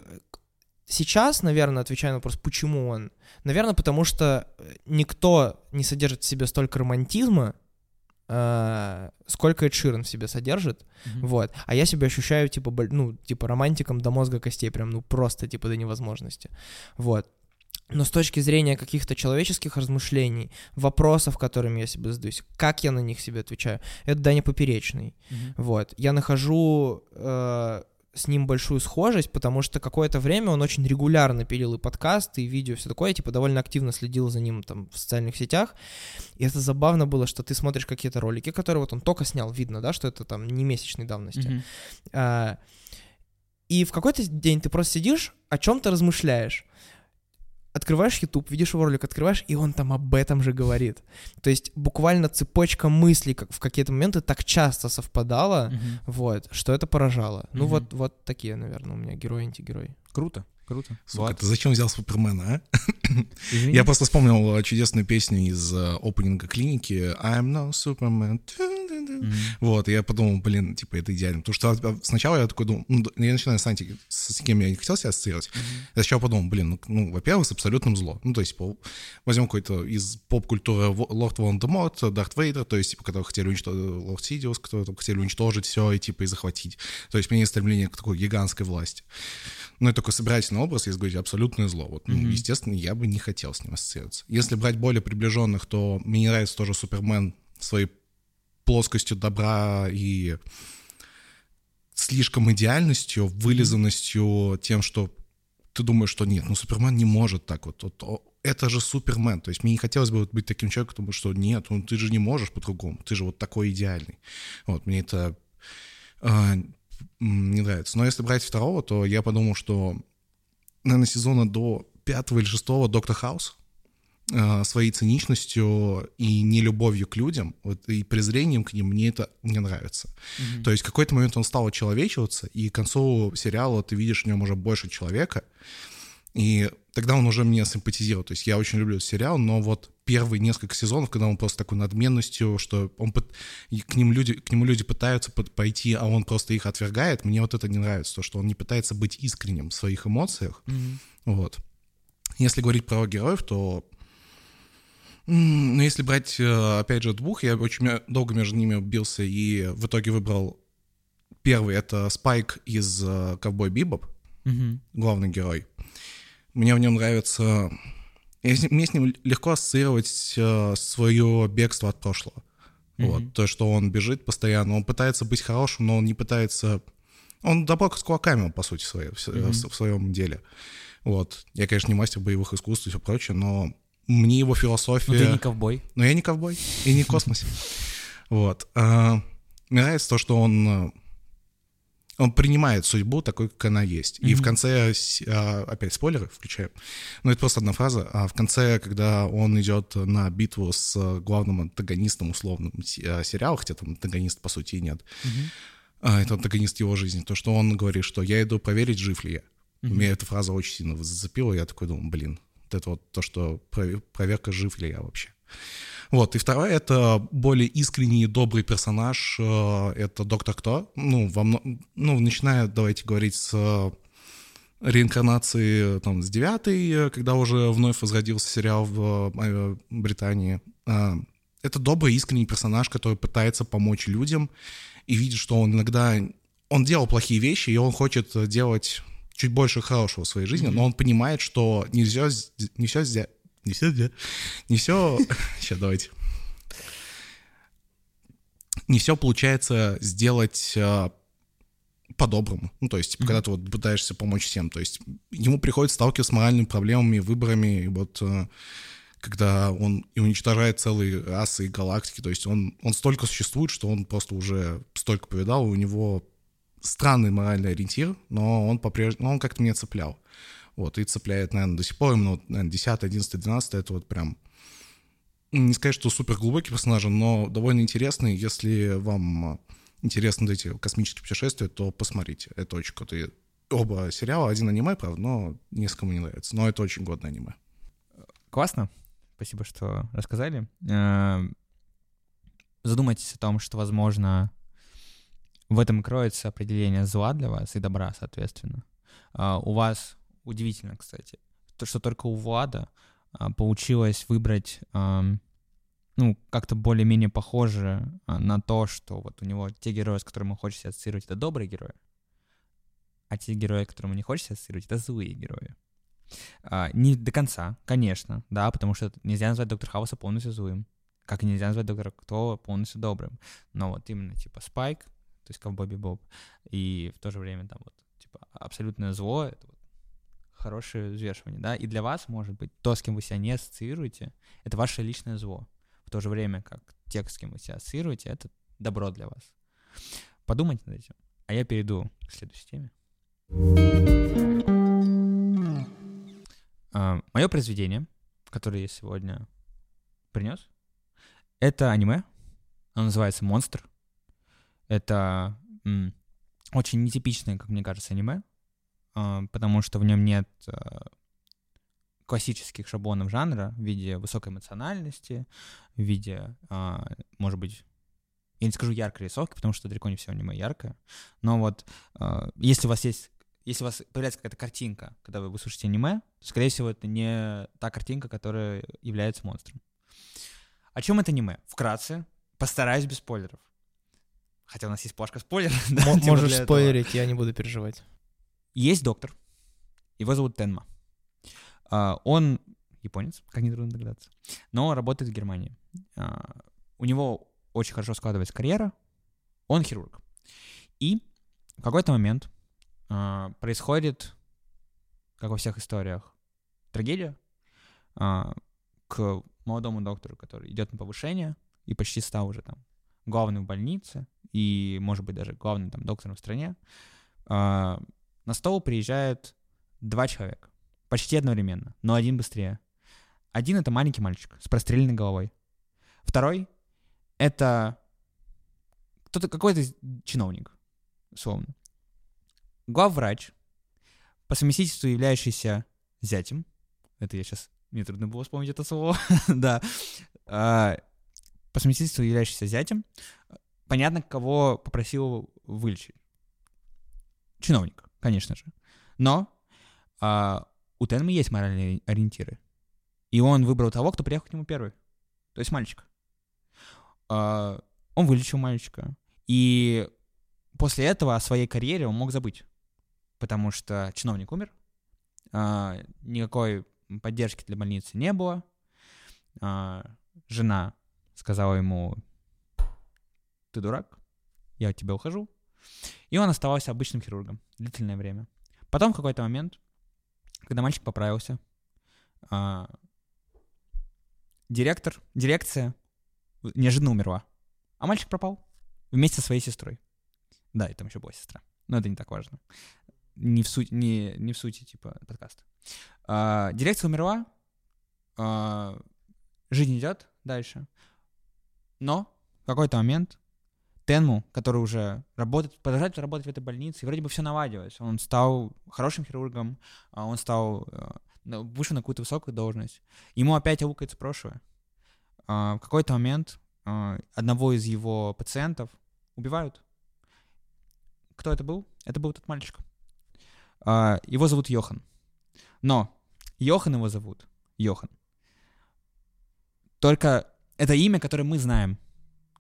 сейчас, наверное, отвечая на вопрос, почему он, наверное, потому что никто не содержит в себе столько романтизма, э, сколько Эд Ширан в себе содержит, Мгм. вот. А я себя ощущаю, типа, ну, типа, романтиком до мозга костей, прям, ну, просто, типа, до невозможности. Вот. Но с точки зрения каких-то человеческих размышлений, вопросов, которыми я себе задаюсь, как я на них себе отвечаю, это Даня Поперечный. Мгм. Вот. Я нахожу э, с ним большую схожесть, потому что какое-то время он очень регулярно пилил и подкасты, и видео, все такое, типа довольно активно следил за ним там в социальных сетях. И это забавно было, что ты смотришь какие-то ролики, которые вот он только снял, видно, да, что это там не месячной давности. Мгм. А, и в какой-то день ты просто сидишь, о чем-то размышляешь. Открываешь YouTube, видишь его ролик, открываешь, и он там об этом же говорит. То есть буквально цепочка мыслей как в какие-то моменты так часто совпадала, Мгм. вот, что это поражало. Ну Мгм. вот, вот такие, наверное, у меня герои, антигерои. Круто, круто. Сука, Влад, ты зачем взял Супермена, а? Я просто вспомнил чудесную песню из э, опенинга клиники I'm no Superman. Вот, я подумал, блин, типа, это идеально. Потому что сначала я такой думал, ну, я начинаю с анти, с кем я не хотел себя ассоциировать. Я сначала подумал, блин, ну, ну, во-первых, с абсолютным зло. Ну, то есть, типа, возьмем какой-то из поп-культуры Лорд Волан-де-Морт, Дарт Вейдер, то есть, типа, которые хотели уничтожить, Лорд Сидиус, которые там хотели уничтожить все и, типа, и захватить. То есть, у меня есть стремление к такой гигантской власти. Ну, и такой собирательный образ, если говорить, абсолютное зло. Вот, ну, Мгм. естественно, я бы не хотел с ним ассоциироваться. Если брать более приближенных, то мне не нравится тоже Супермен своей плоскостью добра и слишком идеальностью, вылизанностью, тем, что ты думаешь, что нет, ну Супермен не может так вот. вот это же Супермен. То есть мне не хотелось бы быть таким человеком, потому что нет, ну ты же не можешь по-другому, ты же вот такой идеальный. Вот, мне это м, не нравится. Но если брать второго, то я подумал, что, наверное, сезона до пятого или шестого Доктор Хаус своей циничностью и нелюбовью к людям, вот, и презрением к ним, мне это не нравится. Мгм. То есть в какой-то момент он стал очеловечиваться, и к концу сериала ты видишь в нем уже больше человека, и тогда он уже мне симпатизировал. То есть я очень люблю этот сериал, но вот первые несколько сезонов, когда он просто такой надменностью, что он и к, ним люди, к нему люди пытаются под- пойти, а он просто их отвергает, мне вот это не нравится, то, что он не пытается быть искренним в своих эмоциях. Мгм. Вот. Если говорить про героев, то ну, если брать, э, опять же, двух, я очень долго между ними бился и в итоге выбрал первый, это Спайк из э, «Ковбой Бибоп», Мгм. главный герой. Мне в нем нравится... я Мне с ним легко ассоциировать свое бегство от прошлого. Мгм. Вот, то, что он бежит постоянно, он пытается быть хорошим, но он не пытается... Он добро с кулаками, по сути, своей, в, Мгм. в своем деле. Вот. Я, конечно, не мастер боевых искусств и все прочее, но мне его философия... Ну ты не ковбой. Но я не ковбой и не космос. Вот. А, Мне нравится то, что он э, он принимает судьбу такой, как она есть. И в конце, а, опять спойлеры включаем, но это просто одна фраза, а в конце, когда он идет на битву с э, главным антагонистом условным се- сериала, хотя там антагонист по сути и нет, а, это антагонист его жизни, то, что он говорит, что я иду проверить, жив ли я. Мгм. Меня эта фраза очень сильно зацепила, я такой думаю, блин, вот это вот то, что прове- проверка, жив ли я вообще. Вот, и второе, это более искренний и добрый персонаж, э, это Доктор Кто. Ну, во ну, начиная, давайте говорить, с э, реинкарнации э, там, с девятой, когда уже вновь возродился сериал в Британии. Это добрый, искренний персонаж, который пытается помочь людям и видит, что он иногда... Он делал плохие вещи, и он хочет делать чуть больше хорошего в своей жизни, но он понимает, что нельзя, не все. Не все, не все. Сейчас давайте. Не все получается сделать э, по-доброму. Ну, то есть, типа, когда ты вот пытаешься помочь всем. То есть, ему приходится сталкиваться с моральными проблемами, выборами, и вот э, когда он и уничтожает целые расы и галактики, то есть он, он столько существует, что он просто уже столько повидал, и у него странный моральный ориентир, но он по-прежнему, он как-то меня цеплял. Вот, и цепляет, наверное, до сих пор, именно, наверное, 10, 11, 12, это вот прям, не сказать, что супер глубокий персонаж, но довольно интересный. Если вам интересны эти космические путешествия, то посмотрите. Это очень крутые оба сериала. Один аниме, правда, но несколько не нравится. Но это очень годное аниме. Классно. Спасибо, что рассказали. Э, Задумайтесь о том, что, возможно, в этом кроется определение зла для вас и добра, соответственно. А, У вас удивительно, кстати, то, что только у Влада а, получилось выбрать, ну, как-то более-менее похоже а, на то, что вот у него те герои, с которыми он хочет ассоциировать, это добрые герои, а те герои, с которыми он не хочет себя ассоциировать, это злые герои. Не до конца, конечно, да, потому что нельзя назвать Доктора Хауса полностью злым, как и нельзя назвать Доктора Кто полностью добрым. Но вот именно типа Спайк, то есть Ковбой Боб, и в то же время там вот типа абсолютное зло, это вот хорошее взвешивание, да, и для вас, может быть, то, с кем вы себя не ассоциируете, это ваше личное зло, в то же время как те, с кем вы себя ассоциируете, это добро для вас. Подумайте над этим. А я перейду к следующей теме. Мое произведение, которое я сегодня принес, это аниме. Оно называется «Монстр». Это очень нетипичное, как мне кажется, аниме, а, потому что в нем нет а, классических шаблонов жанра в виде высокой эмоциональности, в виде, а, может быть, я не скажу яркой рисовки, потому что далеко не все аниме яркое, но вот если у вас есть если у вас появляется какая-то картинка, когда вы слушаете аниме, то, скорее всего, это не та картинка, которая является монстром. О чем это аниме? Вкратце, постараюсь без спойлеров. Хотя у нас есть плашка спойлеров. да, М- Можешь для этого. спойлерить, я не буду переживать. Есть доктор. Его зовут Тенма. А, Он японец, как нетрудно догадаться, но работает в Германии. А, У него очень хорошо складывается карьера. Он хирург. И в какой-то момент а, происходит, как во всех историях, трагедия к молодому доктору, который идет на повышение и почти стал уже там главным в больнице и, может быть, даже главным там доктором в стране. А, на стол приезжает два человека. Почти одновременно, но один быстрее. Один — это маленький мальчик с простреленной головой. Второй — это кто-то, какой-то чиновник, условно. Главврач, по совместительству являющийся зятем, это я сейчас, мне трудно было вспомнить это слово, да, А, по совместительству являющийся зятем, понятно, кого попросил вылечить. Чиновник, конечно же. Но а, у Тенма есть моральные ориентиры. И он выбрал того, кто приехал к нему первый. То есть мальчика. А, он вылечил мальчика. И после этого о своей карьере он мог забыть. Потому что чиновник умер. а, никакой поддержки для больницы не было. а, жена сказала ему, ты дурак, я от тебя ухожу. И он оставался обычным хирургом длительное время. Потом в какой-то момент, когда мальчик поправился, а, директор, дирекция неожиданно умерла. А мальчик пропал вместе со своей сестрой. Да, и там еще была сестра. Но это не так важно. Не в, суть, не, не в сути, типа, подкаста. А, дирекция умерла, а, жизнь идет дальше. Но в какой-то момент Тенму, который уже работает, продолжает работать в этой больнице, и вроде бы все наладилось. Он стал хорошим хирургом, а он стал, э, вышел на какую-то высокую должность. Ему опять аукается прошлое. А, В какой-то момент а, одного из его пациентов убивают. Кто это был? Это был тот мальчик. Его зовут Йохан. Но Йохан его зовут. Йохан. Только это имя, которое мы знаем.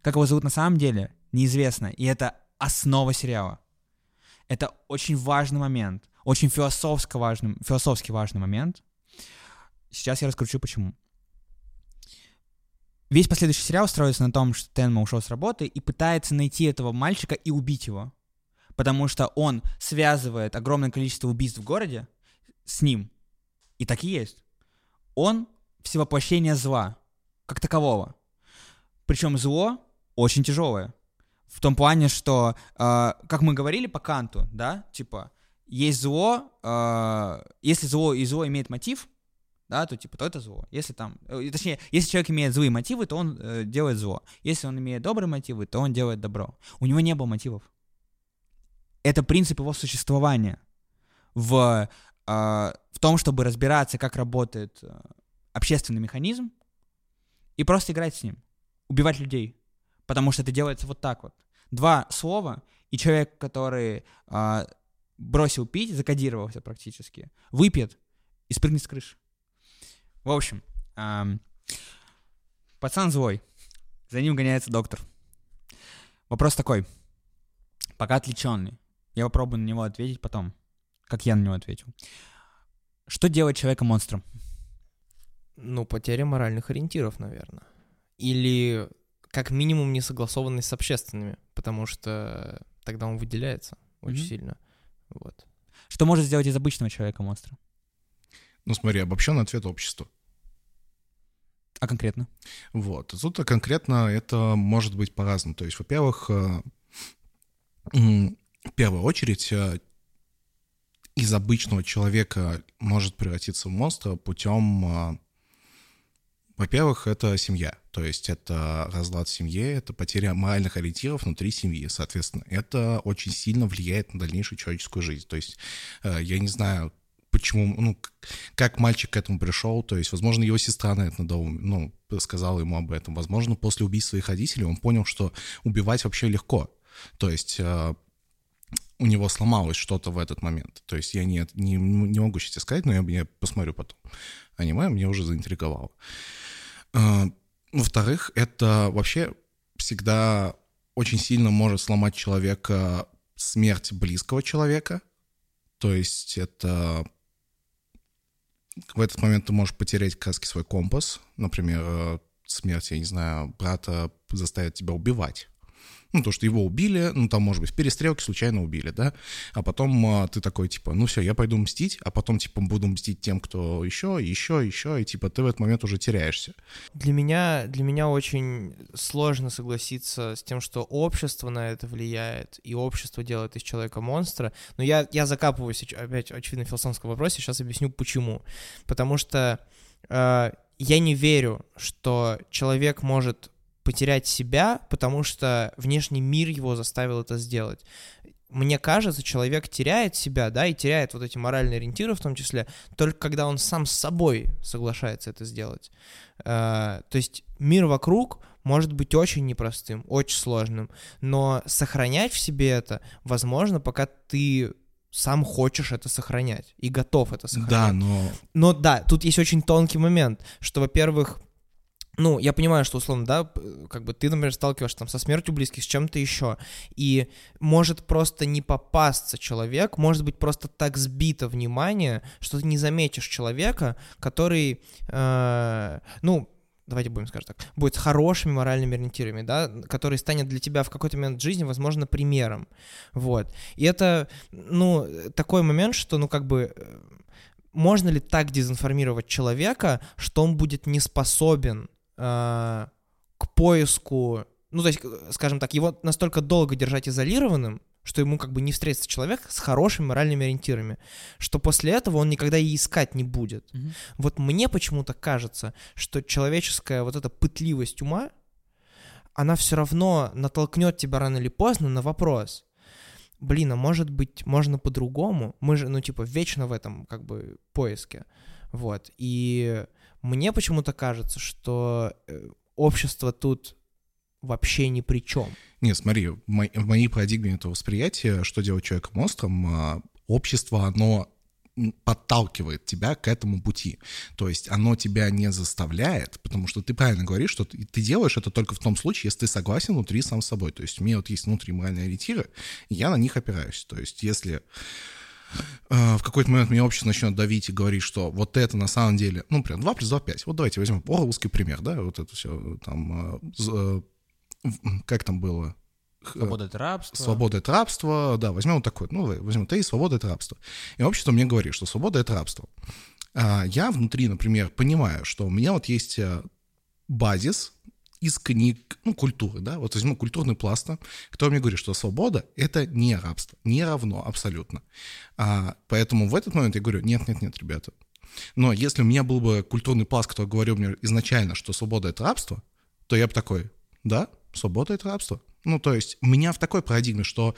Как его зовут на самом деле, неизвестно. И это основа сериала. Это очень важный момент. Очень философски важный, философски важный момент. Сейчас я раскручу, почему. Весь последующий сериал строится на том, что Тенма ушел с работы и пытается найти этого мальчика и убить его. Потому что он связывает огромное количество убийств в городе с ним. И так и есть. Он всевоплощение зла, как такового. Причем зло очень тяжелое. В том плане, что, э, как мы говорили по Канту, да, типа, есть зло, э, если зло и зло имеет мотив, да, то типа, то это зло. Если там, э, точнее, если человек имеет злые мотивы, то он э, делает зло. Если он имеет добрые мотивы, то он делает добро. У него не было мотивов. Это принцип его существования в, э, в том, чтобы разбираться, как работает э, общественный механизм, и просто играть с ним, убивать людей. Потому что это делается вот так вот. Два слова, и человек, который а, бросил пить, закодировался практически, выпьет и спрыгнет с крыши. В общем, ам, пацан злой, за ним гоняется доктор. Вопрос такой, пока отвлеченный. Я попробую на него ответить потом, как я на него ответил. Что делать человека-монстром? Ну, потеря моральных ориентиров, наверное. Или как минимум несогласованность с общественными, потому что тогда он выделяется очень Мгм. сильно. Вот. Что может сделать из обычного человека-монстра? Ну смотри, обобщенный ответ общества. А конкретно? Вот. Тут конкретно это может быть по-разному. То есть, во-первых, э, в первую очередь, э, из обычного человека может превратиться в монстра путем, а, во-первых, это семья, то есть это разлад в семье, это потеря моральных ориентиров внутри семьи, соответственно, это очень сильно влияет на дальнейшую человеческую жизнь. То есть э, я не знаю, почему, ну, как мальчик к этому пришел, то есть, возможно, его сестра на это надо, ну, сказала ему об этом, возможно, после убийства своих родителей он понял, что убивать вообще легко, то есть э, у него сломалось что-то в этот момент, то есть я не, не, не могу сейчас сказать, но я, я посмотрю потом. Аниме меня уже заинтриговало. Э, Во-вторых, это вообще всегда очень сильно может сломать человека смерть близкого человека, то есть это в этот момент ты можешь потерять раз свой компас. Например, э, смерть, я не знаю, брата заставит тебя убивать. Ну, то, что его убили, ну, там, может быть, в перестрелке случайно убили, да, а потом а, ты такой, типа, ну, все, я пойду мстить, а потом, типа, буду мстить тем, кто еще, еще, еще, и, типа, ты в этот момент уже теряешься. Для меня, для меня очень сложно согласиться с тем, что общество на это влияет, и общество делает из человека монстра. Но я, я закапываюсь опять, очевидно, в философском вопросе, сейчас объясню почему. Потому что э, я не верю, что человек может потерять себя, потому что внешний мир его заставил это сделать. Мне кажется, человек теряет себя, да, и теряет вот эти моральные ориентиры в том числе, только когда он сам с собой соглашается это сделать. Э, то есть мир вокруг может быть очень непростым, очень сложным, но сохранять в себе это возможно, пока ты сам хочешь это сохранять и готов это сохранять. Да, но Но да, тут есть очень тонкий момент, что, во-первых, ну, я понимаю, что, условно, да, как бы ты, например, сталкиваешься там со смертью близких, с чем-то еще, и может просто не попасться человек, может быть просто так сбито внимание, что ты не заметишь человека, который, э, ну, давайте будем скажем так, будет с хорошими моральными ориентирами, да, который станет для тебя в какой-то момент жизни, возможно, примером, вот. И это, ну, такой момент, что, ну, как бы, э, можно ли так дезинформировать человека, что он будет не способен э, к поиску, ну, то есть, скажем так, его настолько долго держать изолированным, что ему как бы не встретится человек с хорошими моральными ориентирами, что после этого он никогда и искать не будет. Мгм. Вот мне почему-то кажется, что человеческая вот эта пытливость ума, она все равно натолкнет тебя рано или поздно на вопрос. Блин, а может быть, можно по-другому? Мы же, ну, типа, вечно в этом, как бы, поиске. Вот. И мне почему-то кажется, что э, общество тут вообще ни при чем. Не, смотри, в, мо- в моей парадигме этого восприятия, что делать человека монстром, а, общество, оно подталкивает тебя к этому пути. То есть оно тебя не заставляет, потому что ты правильно говоришь, что ты, ты делаешь это только в том случае, если ты согласен внутри сам с собой. То есть у меня вот есть внутри моральные ориентиры, и я на них опираюсь. То есть если в какой-то момент меня общество начнет давить и говорить, что вот это на самом деле, ну, прям 2 плюс 2 5. Вот давайте возьмем орловский пример, да, вот это все там, э, э, как там было? Свобода это рабство. Свобода — это рабство, да, возьмем вот такой, ну, возьмем ты, свобода — это рабство. И общество мне говорит, что свобода — это рабство. А я внутри, например, понимаю, что у меня вот есть э, базис из книг, ну, культуры, да, вот возьму культурный пласт, который мне говорит, что свобода — это не рабство, не равно абсолютно. А, поэтому в этот момент я говорю, нет-нет-нет, ребята. Но если у меня был бы культурный пласт, который говорил мне изначально, что свобода — это рабство, то я бы такой, да, свобода — это рабство. Ну, то есть у меня в такой парадигме, что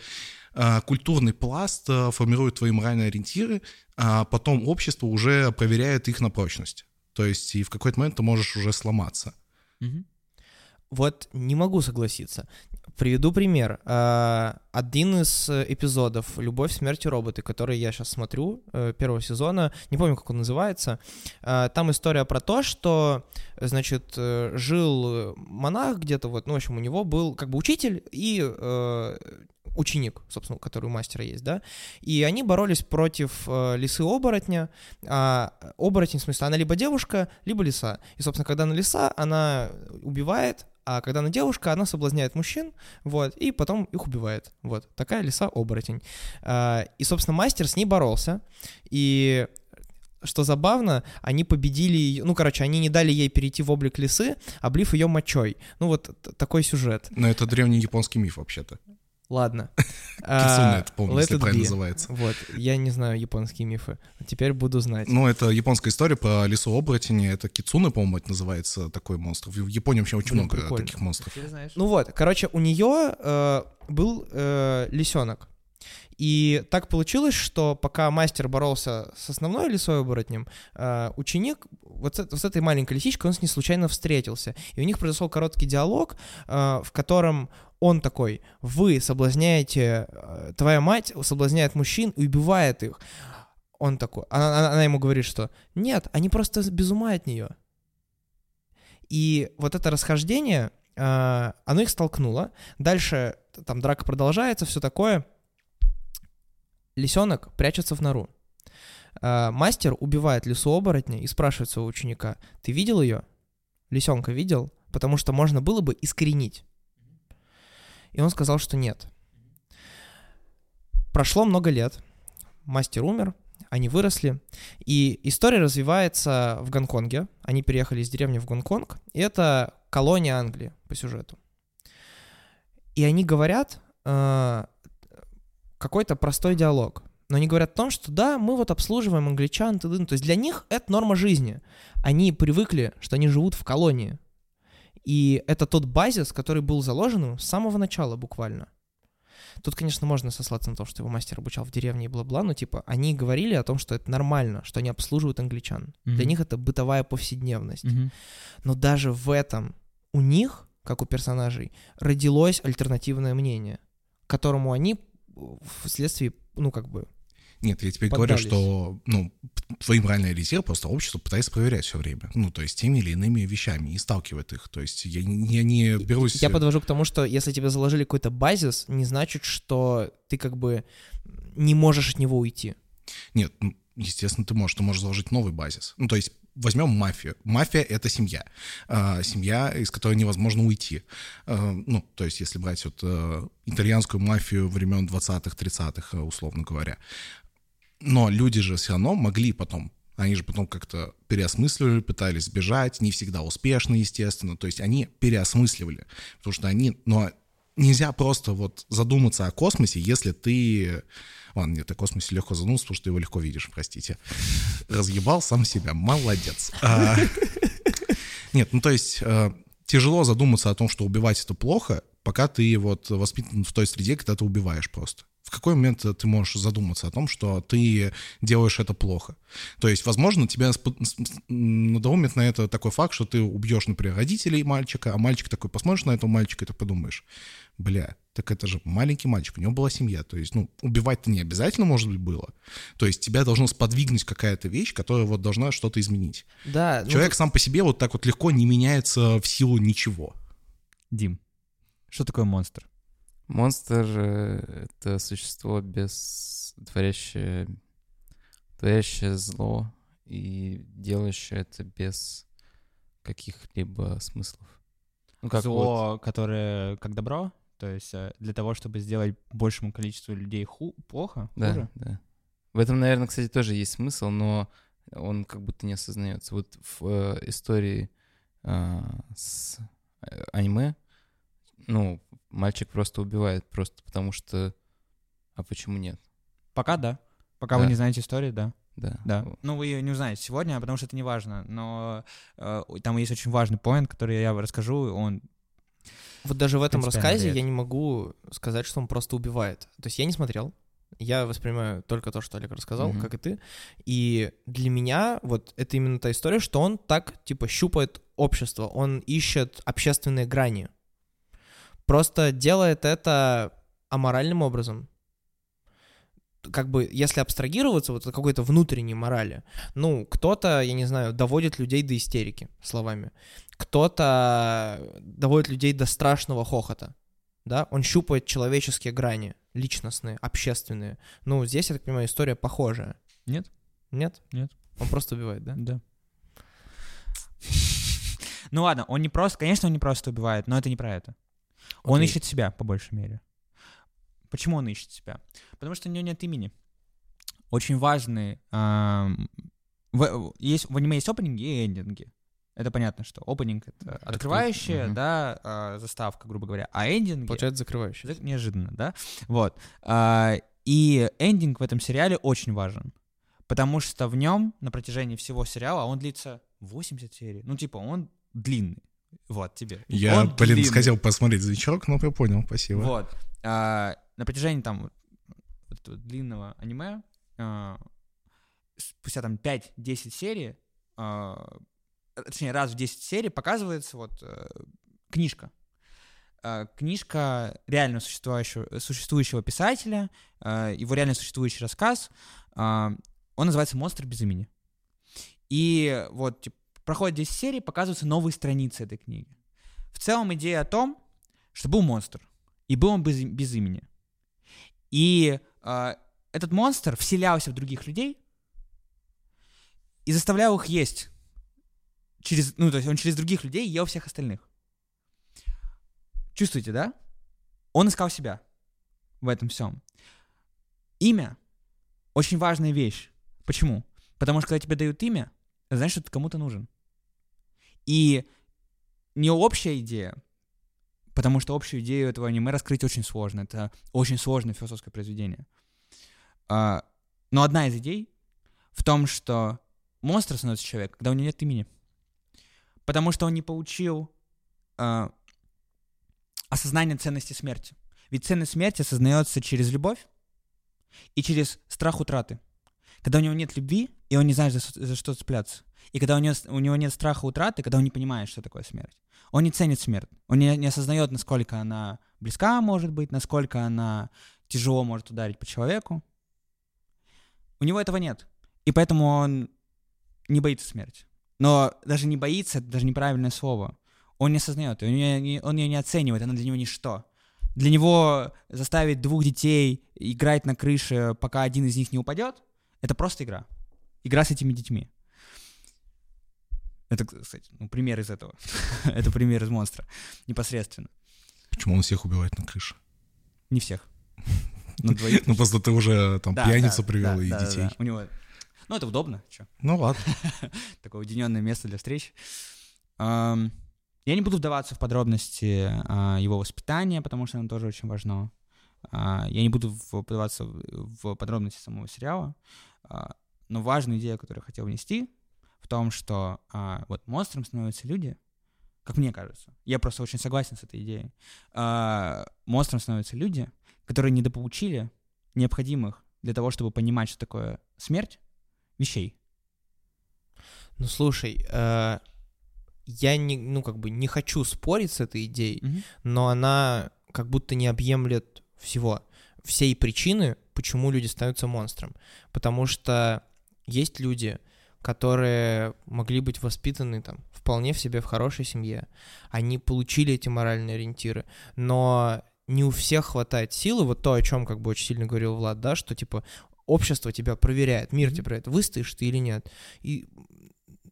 э, культурный пласт э, формирует твои моральные ориентиры, а потом общество уже проверяет их на прочность. То есть и в какой-то момент ты можешь уже сломаться. Мгм. Вот не могу согласиться. Приведу пример. А, Один из э, эпизодов «Любовь, смерть и роботы», который я сейчас смотрю, э, первого сезона, не помню, как он называется, а, там история про то, что, значит, э, жил монах где-то, вот, ну, в общем, у него был как бы учитель и ученик, собственно, который у мастера есть, да, и они боролись против э, лисы-оборотня, а оборотень, в смысле, она либо девушка, либо лиса. И, собственно, когда она лиса, она убивает, а когда она девушка, она соблазняет мужчин, вот, и потом их убивает. Вот, такая лиса-оборотень. А, И, собственно, мастер с ней боролся, и что забавно, они победили ну, короче, они не дали ей перейти в облик лисы, облив ее мочой. Ну, вот такой сюжет. Но это древний японский миф вообще-то. Ладно. Кицуне, А, это, помню, let если правильно называется. Вот, я не знаю японские мифы. Теперь буду знать. Ну, это японская история про лесу оборотени. Это кицуны, по-моему, это называется такой монстр. В Японии вообще очень Блин, много таких монстров. Ну вот, короче, у нее э, был э, лисенок. И так получилось, что пока мастер боролся с основной лисой оборотнем, э, ученик вот с, с этой маленькой лисичкой, он с ней случайно встретился. И у них произошел короткий диалог, э, в котором он такой, вы соблазняете, э, твоя мать соблазняет мужчин и убивает их. Он такой, она, она- она ему говорит, что нет, они просто без ума от нее. И вот это расхождение, а, оно их столкнуло. Дальше там драка продолжается, все такое. Лисенок прячется в нору. А, Мастер убивает лису оборотня и спрашивает своего ученика, ты видел ее? Лисенка видел? Потому что можно было бы искоренить. И он сказал, что нет. Прошло много лет. Мастер умер, они выросли. И история развивается в Гонконге. Они переехали из деревни в Гонконг. И это колония Англии по сюжету. И они говорят э, какой-то простой диалог. Но они говорят о том, что да, мы вот обслуживаем англичан, т.д. то есть для них это норма жизни. Они привыкли, что они живут в колонии. И это тот базис, который был заложен с самого начала буквально. Тут, конечно, можно сослаться на то, что его мастер обучал в деревне и бла-бла, но типа они говорили о том, что это нормально, что они обслуживают англичан. Для Мгм. них это бытовая повседневность. Мгм. Но даже в этом у них, как у персонажей, родилось альтернативное мнение, к которому они вследствие, ну, как бы, Нет, я тебе говорю, Поддались. что ну, твои моральные ориентиры просто общество пытается проверять все время. Ну, то есть теми или иными вещами и сталкивает их. То есть я, не- я не берусь... Я подвожу к тому, что если тебе заложили какой-то базис, не значит, что ты как бы не можешь от него уйти. Нет, ну, естественно, ты можешь. Ты можешь заложить новый базис. Ну, то есть возьмем мафию. Мафия — это семья. А, семья, из которой невозможно уйти. А, ну, то есть если брать вот э, итальянскую мафию времен 20-х, 30-х, э, условно говоря. Но люди же все равно могли потом они же потом как-то переосмысливали, пытались сбежать, не всегда успешно, естественно. То есть они переосмысливали, потому что они... Но нельзя просто вот задуматься о космосе, если ты... Ладно, нет, о космосе легко задуматься, потому что ты его легко видишь, простите. Разъебал сам себя, молодец. А, Нет, ну то есть э, тяжело задуматься о том, что убивать это плохо, пока ты вот воспитан в той среде, когда ты убиваешь просто. В какой момент ты можешь задуматься о том, что ты делаешь это плохо? То есть, возможно, тебя надоумит на это такой факт, что ты убьешь, например, родителей мальчика, а мальчик такой посмотришь на этого мальчика и ты подумаешь, бля, так это же маленький мальчик, у него была семья. То есть, ну, убивать-то не обязательно, может быть, было. То есть тебя должно сподвигнуть какая-то вещь, которая вот должна что-то изменить. Да, ну, Человек сам по себе вот так вот легко не меняется в силу ничего. Дим, что такое монстр? Монстр э, — это существо без... творящее... творящее зло и делающее это без каких-либо смыслов. Ну, как вот... Зло, которое как добро? То есть э, для того, чтобы сделать большему количеству людей ху- плохо, Да, хуже? да. В этом, наверное, кстати, тоже есть смысл, но он как будто не осознается. Вот в э, истории а, с э, аниме, ну, мальчик просто убивает, просто потому что... А почему нет? Пока да. Пока вы Да. не знаете истории, да. Да. Да. Ну, вы ее не узнаете сегодня, потому что это не важно. Но э, там есть очень важный поинт, который я расскажу. Он Вот даже в этом рассказе я не могу сказать, что он просто убивает. То есть я не смотрел. Я воспринимаю только то, что Олег рассказал, Мгм. как и ты. И для меня вот это именно та история, что он так, типа, щупает общество. Он ищет общественные грани. Просто делает это аморальным образом. Как бы, если абстрагироваться вот от какой-то внутренней морали, ну, кто-то, я не знаю, доводит людей до истерики, словами. Кто-то доводит людей до страшного хохота. Да, он щупает человеческие грани, личностные, общественные. Ну, здесь, я так понимаю, история похожая. Нет? Нет? Нет. Он просто убивает, да? Да. Ну ладно, он не просто, конечно, он не просто убивает, но это не про это. Он Окей. ищет себя, по большей мере. Почему он ищет себя? Потому что у него нет имени. Очень важный... ам, в, есть, в аниме есть опенинги и эндинги. это понятно, что opening — это открывающая, Мгм. да, а, заставка, грубо говоря, а эндинг Получается закрывающий. Это неожиданно, да? Вот. А, И эндинг в этом сериале очень важен. Потому что в нем на протяжении всего сериала, а он длится 80 серий. Ну, типа, он длинный. Вот тебе. Я, Он блин, длинный. хотел посмотреть вечерок, но я понял, спасибо. Вот. А, на протяжении там вот этого длинного аниме, а, спустя там 5-10 серий, а, точнее, раз в 10 серий показывается вот э, книжка. А, книжка реально существующего, существующего писателя, а, его реально существующий рассказ. а, он называется «Монстр без имени». И вот типа, проходит 10 серий, показываются новые страницы этой книги. В целом идея о том, что был монстр, и был он без, без имени. И а, этот монстр вселялся в других людей и заставлял их есть. Через, ну, то есть он через других людей ел всех остальных. Чувствуете, да? Он искал себя в этом всем. Имя — очень важная вещь. Почему? Потому что когда тебе дают имя, значит, что ты кому-то нужен. И не общая идея, потому что общую идею этого аниме раскрыть очень сложно. Это очень сложное философское произведение. А, но одна из идей в том, что монстр становится человек, когда у него нет имени. Потому что он не получил а, осознание ценности смерти. Ведь ценность смерти осознается через любовь и через страх утраты. Когда у него нет любви, и он не знает, за, за что цепляться. И когда у него, у него нет страха утраты, когда он не понимает, что такое смерть. Он не ценит смерть. Он не, не осознает, насколько она близка может быть, насколько она тяжело может ударить по человеку. У него этого нет. И поэтому он не боится смерти. Но даже не боится, это даже неправильное слово. Он не осознает, он ее он ее не оценивает, она для него ничто. Для него заставить двух детей играть на крыше, пока один из них не упадет, это просто игра. Игра с этими детьми. Это, кстати, ну, пример из этого. это пример из монстра. Непосредственно. Почему он всех убивает на крыше? Не всех. Двоих. Ну, просто ты уже там Да, пьяницу да, привел да, и детей. У него... Ну, это удобно. Чё? Ну, ладно. Такое уединенное место для встреч. Я не буду вдаваться в подробности а, его воспитания, потому что оно тоже очень важно. А, Я не буду вдаваться в в подробности самого сериала. А, Но важная идея, которую я хотел внести, в том, что а, вот монстром становятся люди, как мне кажется. Я просто очень согласен с этой идеей. А, Монстром становятся люди, которые недополучили необходимых для того, чтобы понимать, что такое смерть, вещей. Ну слушай, э, я не, ну как бы не хочу спорить с этой идеей, Мгм. но она как будто не объемлет всего, всей причины, почему люди становятся монстром. Потому что есть люди, которые могли быть воспитаны там вполне в себе в хорошей семье, они получили эти моральные ориентиры, но не у всех хватает силы, вот то, о чем как бы очень сильно говорил Влад, да, что типа общество тебя проверяет, мир тебя проверяет, выстоишь ты или нет. И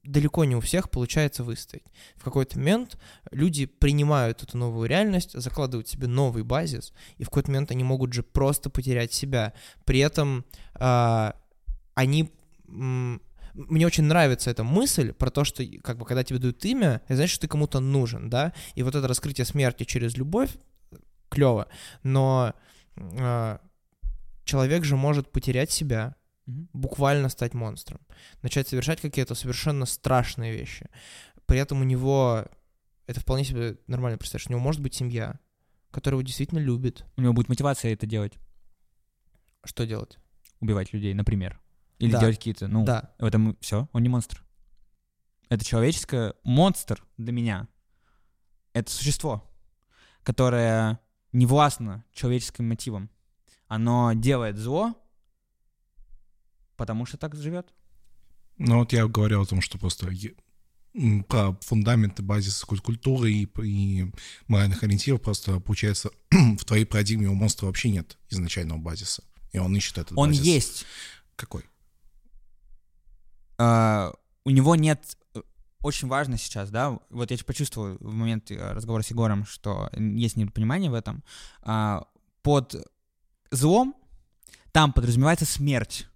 далеко не у всех получается выстоять. В какой-то момент люди принимают эту новую реальность, закладывают себе новый базис, и в какой-то момент они могут же просто потерять себя. При этом а, они... м, мне очень нравится эта мысль про то, что как бы когда тебе дают имя, это значит, что ты кому-то нужен, да, и вот это раскрытие смерти через любовь клево, но а, человек же может потерять себя, Мгм. буквально стать монстром, начать совершать какие-то совершенно страшные вещи. При этом у него, это вполне себе нормально представляешь, у него может быть семья, которая его действительно любит. У него будет мотивация это делать. Что делать? убивать людей, например. Или Да. делать какие-то, ну, Да. в этом все, он не монстр. Это человеческое монстр для меня. Это существо, которое не властно человеческим мотивам. Оно делает зло, потому что так живет. Ну вот я говорил о том, что просто про фундаменты, базис куль- культуры и, и моральных ориентиров просто получается в твоей парадигме у монстра вообще нет изначального базиса. И он ищет этот Он базис. есть. Какой? А, у него нет... э, Очень важно сейчас, да, вот я почувствовал в момент э, разговора с Егором, что есть недопонимание в этом. А, под злом там подразумевается смерть,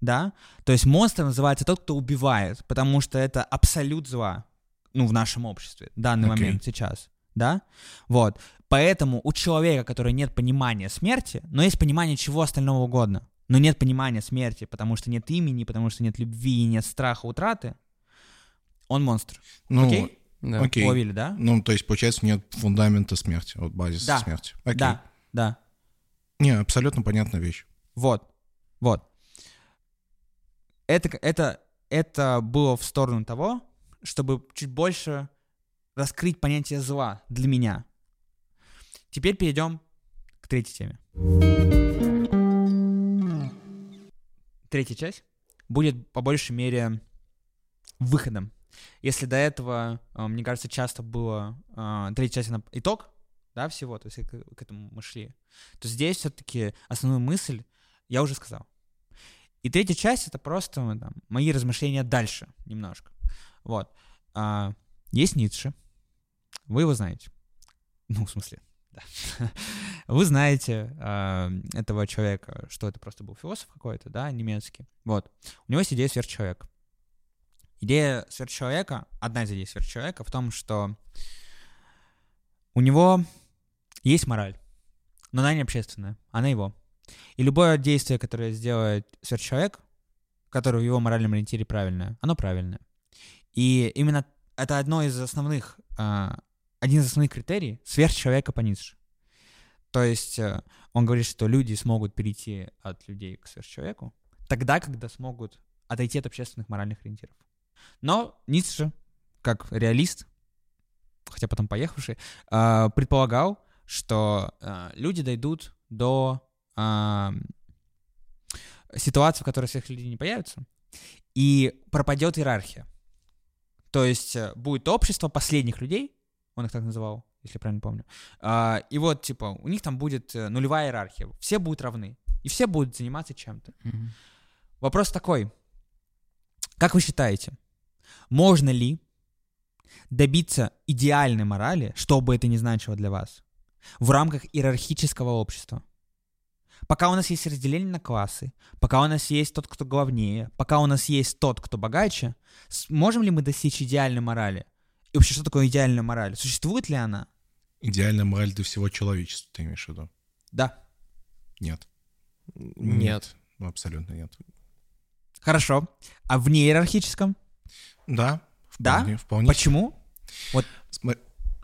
да? То есть монстр называется тот, кто убивает, потому что это абсолют зла. ну, в нашем обществе, в данный Окей. момент, сейчас, да? Вот. Поэтому у человека, который нет понимания смерти, но есть понимание чего остального угодно, но нет понимания смерти, потому что нет имени, потому что нет любви, нет страха утраты, он монстр. Ну, Окей? Да. окей. Уловили, да? Ну, то есть, получается, нет фундамента смерти, вот базиса Да. смерти. Окей. Да, да. Не, абсолютно понятная вещь. Вот, вот. Это, это, это было в сторону того, чтобы чуть больше раскрыть понятие зла для меня. Теперь перейдем к третьей теме. Третья часть будет по большей мере выходом. Если до этого, э, мне кажется, часто было э, третья часть она итог, да, всего, то есть к, к этому мы шли, то здесь все-таки основную мысль я уже сказал. И третья часть это просто э, там, мои размышления дальше немножко. Вот. А, есть Ницше. Вы его знаете. Ну, в смысле, да. Вы знаете а, этого человека, что это просто был философ какой-то, да, немецкий. Вот. У него есть идея сверхчеловека. Идея сверхчеловека, одна из идей сверхчеловека в том, что у него есть мораль, но она не общественная, она его. И любое действие, которое сделает сверхчеловек, которое в его моральном ориентире правильное, оно правильное. И именно это одно из основных, а, один из основных критерий сверхчеловека по Ницше. То есть э, он говорит, что люди смогут перейти от людей к сверхчеловеку тогда, когда смогут отойти от общественных моральных ориентиров. Но Ницше, как реалист, хотя потом поехавший, а, предполагал, что а, люди дойдут до ситуации, в которой всех людей не появится, и пропадет иерархия. То есть э, будет общество последних людей, он их так называл, если правильно помню. А, и вот, типа, у них там будет э, нулевая иерархия. Все будут равны. И все будут заниматься чем-то. Мгм. Вопрос такой. Как вы считаете, можно ли добиться идеальной морали, что бы это ни значило для вас, в рамках иерархического общества? Пока у нас есть разделение на классы, пока у нас есть тот, кто главнее, пока у нас есть тот, кто богаче, сможем ли мы достичь идеальной морали? И вообще, что такое идеальная мораль? Существует ли она? Идеальная мораль для всего человечества, ты имеешь в виду? Да. Нет. Нет. Ну, Абсолютно нет. Хорошо. А в неиерархическом? Да. Да? Вполне, вполне. Почему? Сма-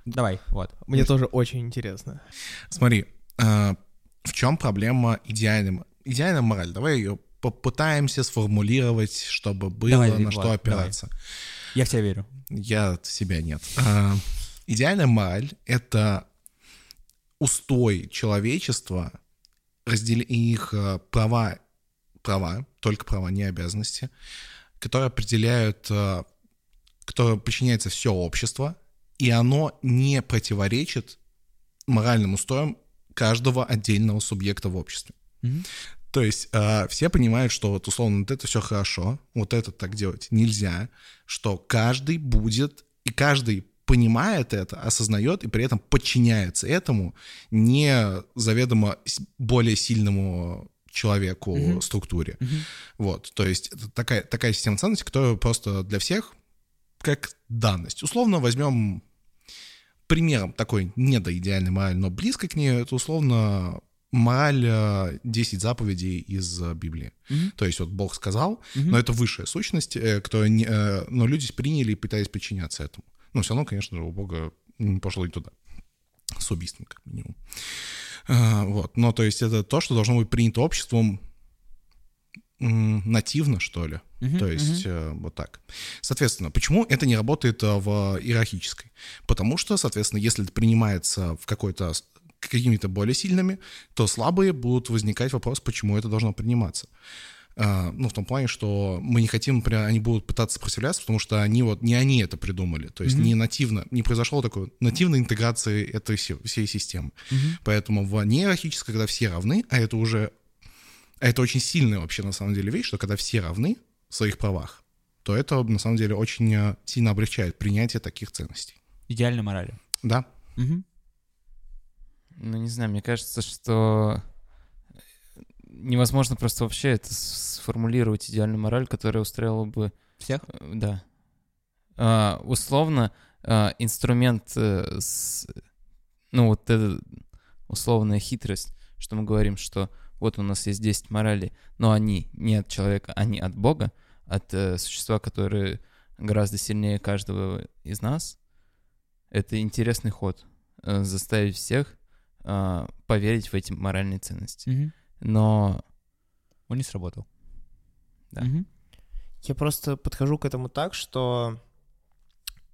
Давай, вот. Мне тоже очень интересно. Смотри, э, в чем проблема идеальной, идеальная мораль? Давай ее попытаемся сформулировать, чтобы было Давай, на Влад, что давай. Я в тебя верю. Я в себя нет. А, идеальная мораль — это устой человечества, раздели их э, права, права, только права, не обязанности, которые определяют, э, которое подчиняется все общество, и оно не противоречит моральным устоям каждого отдельного субъекта в обществе. Мгм. То есть э, все понимают, что вот условно вот это все хорошо, вот это так делать нельзя, что каждый будет, и каждый понимает это, осознает и при этом подчиняется этому не заведомо более сильному человеку Мгм. структуре. Мгм. Вот, то есть это такая, такая система ценностей, которая просто для всех как данность. Условно возьмем примером такой недоидеальной морали, но близко к ней, это условно мораль э, 10 заповедей из э, Библии. Мгм. То есть вот Бог сказал, Мгм. но это высшая сущность, э, которая не, э, но люди приняли и пытались подчиняться этому. Ну, все равно, конечно же, у Бога не пошло и туда. С убийством, как минимум. Вот. Но то есть это то, что должно быть принято обществом нативно, что ли. Мгм, То есть э, вот так. Соответственно, почему это не работает э, в иерархической? Потому что, соответственно, если это принимается в какой-то какими-то более сильными, то слабые будут возникать вопрос, почему это должно приниматься. А, ну, в том плане, что мы не хотим, например, они будут пытаться сопротивляться, потому что они вот, не они это придумали, то есть Мгм. не нативно, не произошло такой нативной интеграции этой се- всей системы. Мгм. Поэтому в неиерархической, когда все равны, а это уже, а это очень сильная вообще на самом деле вещь, что когда все равны в своих правах, то это на самом деле очень э, сильно облегчает принятие таких ценностей. Идеальной морали. Да, Мгм. Ну, не знаю, мне кажется, что невозможно просто вообще это сформулировать идеальную мораль, которая устраивала бы... Всех? э, Да. А, условно, а, инструмент, э, с- ну вот эта условная хитрость, что мы говорим, что вот у нас есть 10 моралей, но они не от человека, они от Бога, от э, существа, которое гораздо сильнее каждого из нас. Это интересный ход. э, заставить всех а, поверить в эти моральные ценности. Мгм. Но Он не сработал. Да. Мгм. Я просто подхожу к этому так, что...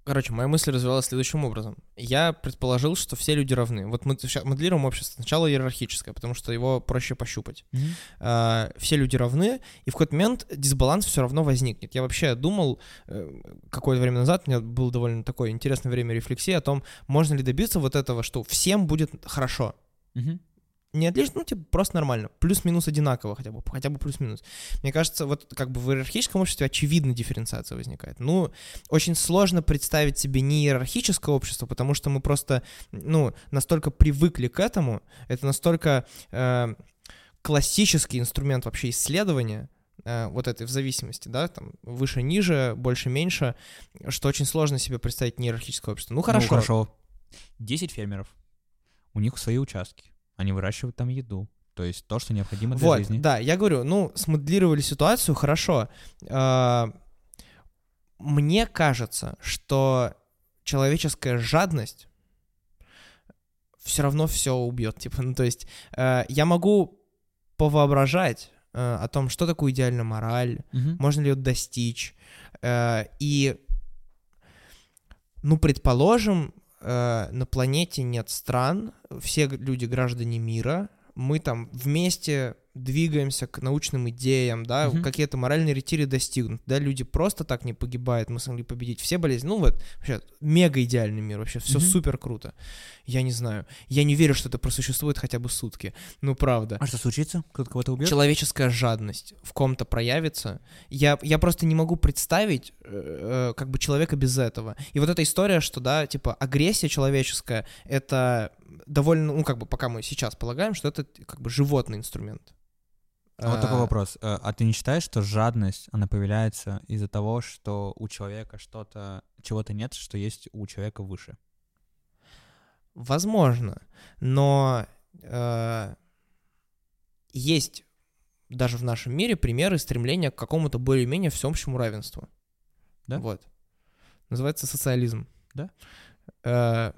Короче, моя мысль развивалась следующим образом. Я предположил, что все люди равны. Вот мы сейчас моделируем общество. Сначала иерархическое, потому что его проще пощупать. Мгм. А, все люди равны, и в какой-то момент дисбаланс все равно возникнет. Я вообще думал э, какое-то время назад, у меня было довольно такое интересное время рефлексии о том, можно ли добиться вот этого, что всем будет хорошо. Мгм. Не отлично, ну, типа, просто нормально. Плюс-минус одинаково хотя бы, хотя бы плюс-минус. Мне кажется, вот как бы в иерархическом обществе очевидно дифференциация возникает. Ну, очень сложно представить себе не иерархическое общество, потому что мы просто, ну, настолько привыкли к этому, это настолько э, классический инструмент вообще исследования, э, вот этой в зависимости, да, там, выше-ниже, больше-меньше, что очень сложно себе представить не иерархическое общество. Ну, хорошо. Ну, хорошо. 10 фермеров. У них свои участки. Они выращивают там еду. То есть то, что необходимо для Вот, жизни. да, я говорю, ну, смоделировали ситуацию, хорошо. А, Мне кажется, что человеческая жадность все равно все убьет, типа, ну, то есть э, я могу повоображать э, о том, что такое идеальная мораль, Мгм. можно ли ее достичь, э, и, ну, предположим, э, на планете нет стран, все люди граждане мира, мы там вместе двигаемся к научным идеям, да, Мгм. какие-то моральные ретири достигнут, да, люди просто так не погибают, мы смогли победить все болезни, ну вот, вообще, мега идеальный мир, вообще, все Мгм. супер круто. Я не знаю, я не верю, что это просуществует хотя бы сутки, ну правда. А что случится? Кто-то кого-то убьет? Человеческая жадность в ком-то проявится. Я, я просто не могу представить э, э, как бы человека без этого. И вот эта история, что, да, типа, агрессия человеческая, это довольно, ну, как бы, пока мы сейчас полагаем, что это как бы животный инструмент. А вот такой А, вопрос. Э, А ты не считаешь, что жадность, она появляется из-за того, что у человека что-то, чего-то нет, что есть у человека выше? Возможно, но э, есть даже в нашем мире примеры стремления к какому-то более-менее всеобщему равенству. Да? Вот. Называется социализм. Да?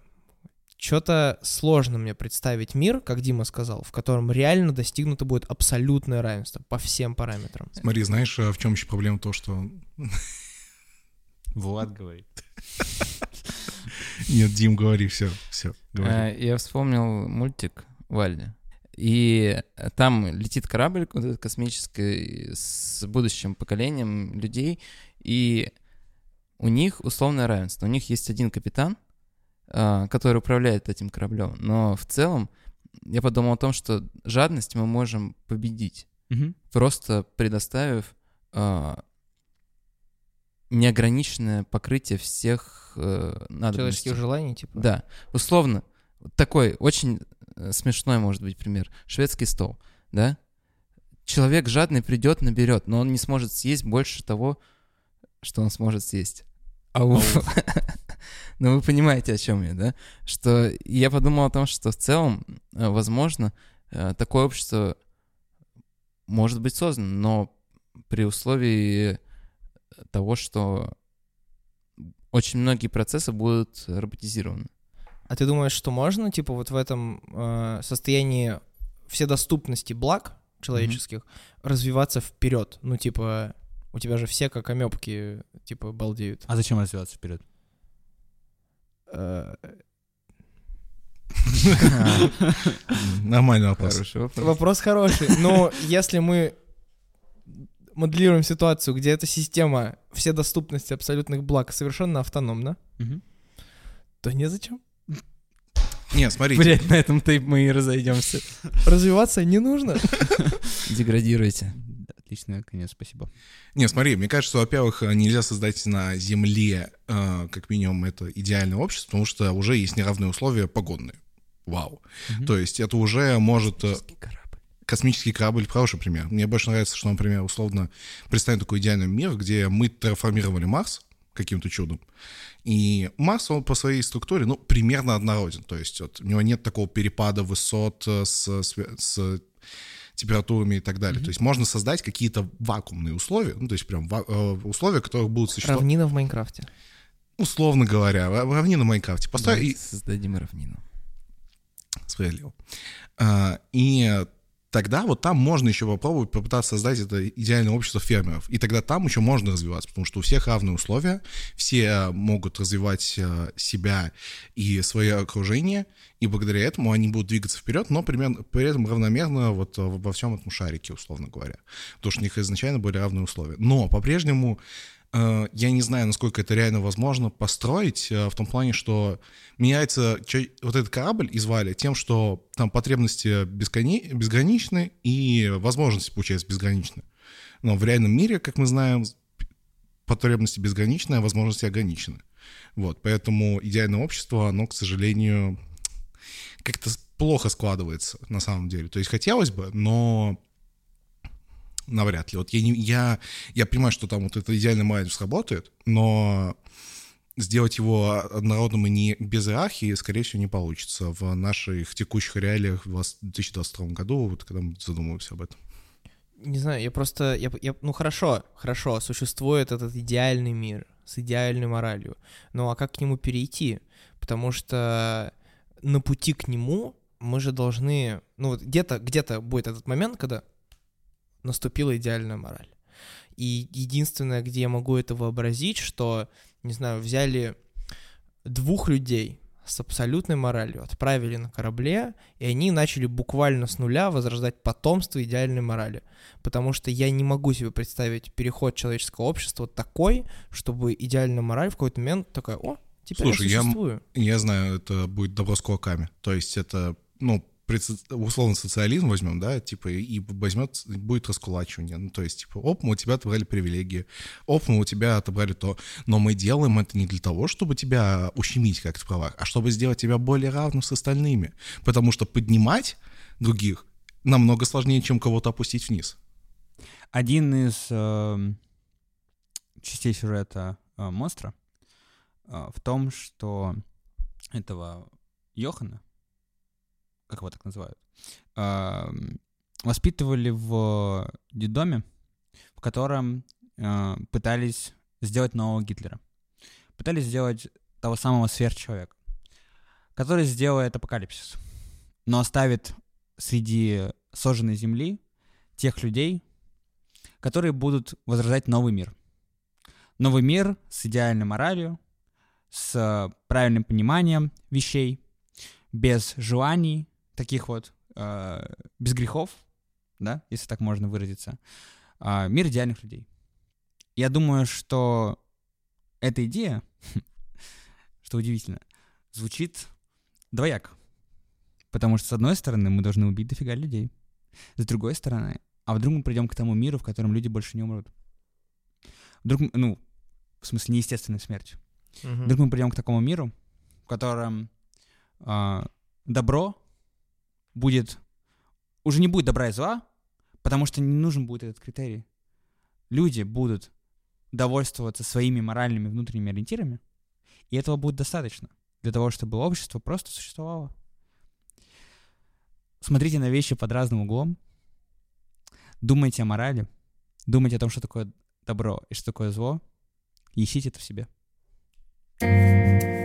Что-то сложно мне представить мир, как Дима сказал, в котором реально достигнуто будет абсолютное равенство по всем параметрам. Смотри, знаешь, э, в чем еще проблема то, что... Влад говорит. Нет, Дим, говори, все, все, говори. Э, Я вспомнил мультик Валли. И там летит корабль вот этот космический с будущим поколением людей, и у них условное равенство. У них есть один капитан, а, который управляет этим кораблем. Но в целом я подумал о том, что жадность мы можем победить, Мгм. просто предоставив а, неограниченное покрытие всех э, надобностей. Человеческих желаний, типа. Да, условно, такой очень э, смешной может быть пример. Шведский стол, да? Человек жадный придет, наберет, но он не сможет съесть больше того, что он сможет съесть. Ау. Ну, вы понимаете, о чем я, да? Что я подумал о том, что в целом, э, возможно, э, такое общество может быть создано, но при условии того, что очень многие процессы будут роботизированы. А ты думаешь, что можно, типа, вот в этом э, состоянии вседоступности благ человеческих развиваться вперед? Ну, типа, у тебя же все как амебки, типа, балдеют. А зачем развиваться вперед? Э, Нормальный вопрос. Хороший вопрос. Вопрос хороший. Но если мы моделируем ситуацию, где эта система вседоступности абсолютных благ совершенно автономна, то незачем. Не, смотрите, Блять, на этом-то и мы и разойдемся. Развиваться не нужно. Деградируйте. Отлично, конец, спасибо. Не, смотри, мне кажется, что, во-первых, э, нельзя создать на Земле, э, как минимум, это идеальное общество, потому что уже есть неравные условия погодные. Вау. Мгм. То есть это уже может... э, Космический корабль хороший пример. Мне больше нравится, что, например, условно представим такой идеальный мир, где мы терраформировали Марс, каким-то чудом. И Марс, он по своей структуре, ну, примерно однороден. То есть вот, у него нет такого перепада высот э, с, с, с температурами и так далее. Mm-hmm. То есть можно создать какие-то вакуумные условия, ну, то есть прям ва- э, условия, которые будут существовать. Равнина в Майнкрафте. Условно говоря, равнина в Майнкрафте. Постой, и... Создадим равнину. Справедливо. А, и тогда вот там можно еще попробовать попытаться создать это идеальное общество фермеров. И тогда там еще можно развиваться, потому что у всех равные условия, все могут развивать э, себя и свое окружение, и благодаря этому они будут двигаться вперед, но примерно, при этом равномерно вот во всем этом шарике, условно говоря. Потому что у них изначально были равные условия. Но по-прежнему Э, я не знаю, насколько это реально возможно построить, э, в том плане, что меняется вот этот корабль из Вали тем, что там потребности бескони... безграничны и возможности, получается, безграничны. Но в реальном мире, как мы знаем, потребности безграничны, а возможности ограничены. Вот, поэтому идеальное общество, оно, к сожалению, как-то плохо складывается на самом деле. То есть хотелось бы, но навряд ли. Вот я, не, я, я понимаю, что там вот это идеальный майнер сработает, но сделать его однородным и не без иерархии, скорее всего, не получится в наших текущих реалиях в 2022 году, вот когда мы задумываемся об этом. Не знаю, я просто, я, я, ну хорошо, хорошо, существует этот идеальный мир с идеальной моралью, ну а как к нему перейти? Потому что на пути к нему мы же должны, ну вот где-то, где-то будет этот момент, когда наступила идеальная мораль. И единственное, где я могу это вообразить, что, не знаю, взяли двух людей с абсолютной моралью, отправили на корабле, и они начали буквально с нуля возрождать потомство идеальной морали. Потому что я не могу себе представить переход человеческого общества такой, чтобы идеальная мораль в какой-то момент такая, о, теперь Слушай, я существую. Я, я знаю, это будет добро с кулаками. То есть это, ну, условно социализм возьмем, да, типа, и возьмет, будет раскулачивание. Ну, то есть, типа, оп, мы у тебя отобрали привилегии, оп, мы у тебя отобрали то. Но мы делаем это не для того, чтобы тебя ущемить как-то в правах, а чтобы сделать тебя более равным с остальными. Потому что поднимать других намного сложнее, чем кого-то опустить вниз. Один из э, частей сюжета э, монстра э, в том, что этого Йохана, как его так называют, воспитывали в детдоме, в котором а, пытались сделать нового Гитлера. Пытались сделать того самого сверхчеловека, который сделает апокалипсис, но оставит среди сожженной земли тех людей, которые будут возрождать новый мир. Новый мир с идеальной моралью, с правильным пониманием вещей, без желаний, таких вот, э, без грехов, да, если так можно выразиться, э, мир идеальных людей. Я думаю, что эта идея, что удивительно, звучит двояко. Потому что, с одной стороны, мы должны убить дофига людей. С другой стороны, а вдруг мы придем к тому миру, в котором люди больше не умрут? Вдруг, ну, в смысле, неестественной смертью. Uh-huh. Вдруг мы придем к такому миру, в котором э, добро будет... Уже не будет добра и зла, потому что не нужен будет этот критерий. Люди будут довольствоваться своими моральными внутренними ориентирами, и этого будет достаточно для того, чтобы общество просто существовало. Смотрите на вещи под разным углом, думайте о морали, думайте о том, что такое добро и что такое зло, и ищите это в себе. thank you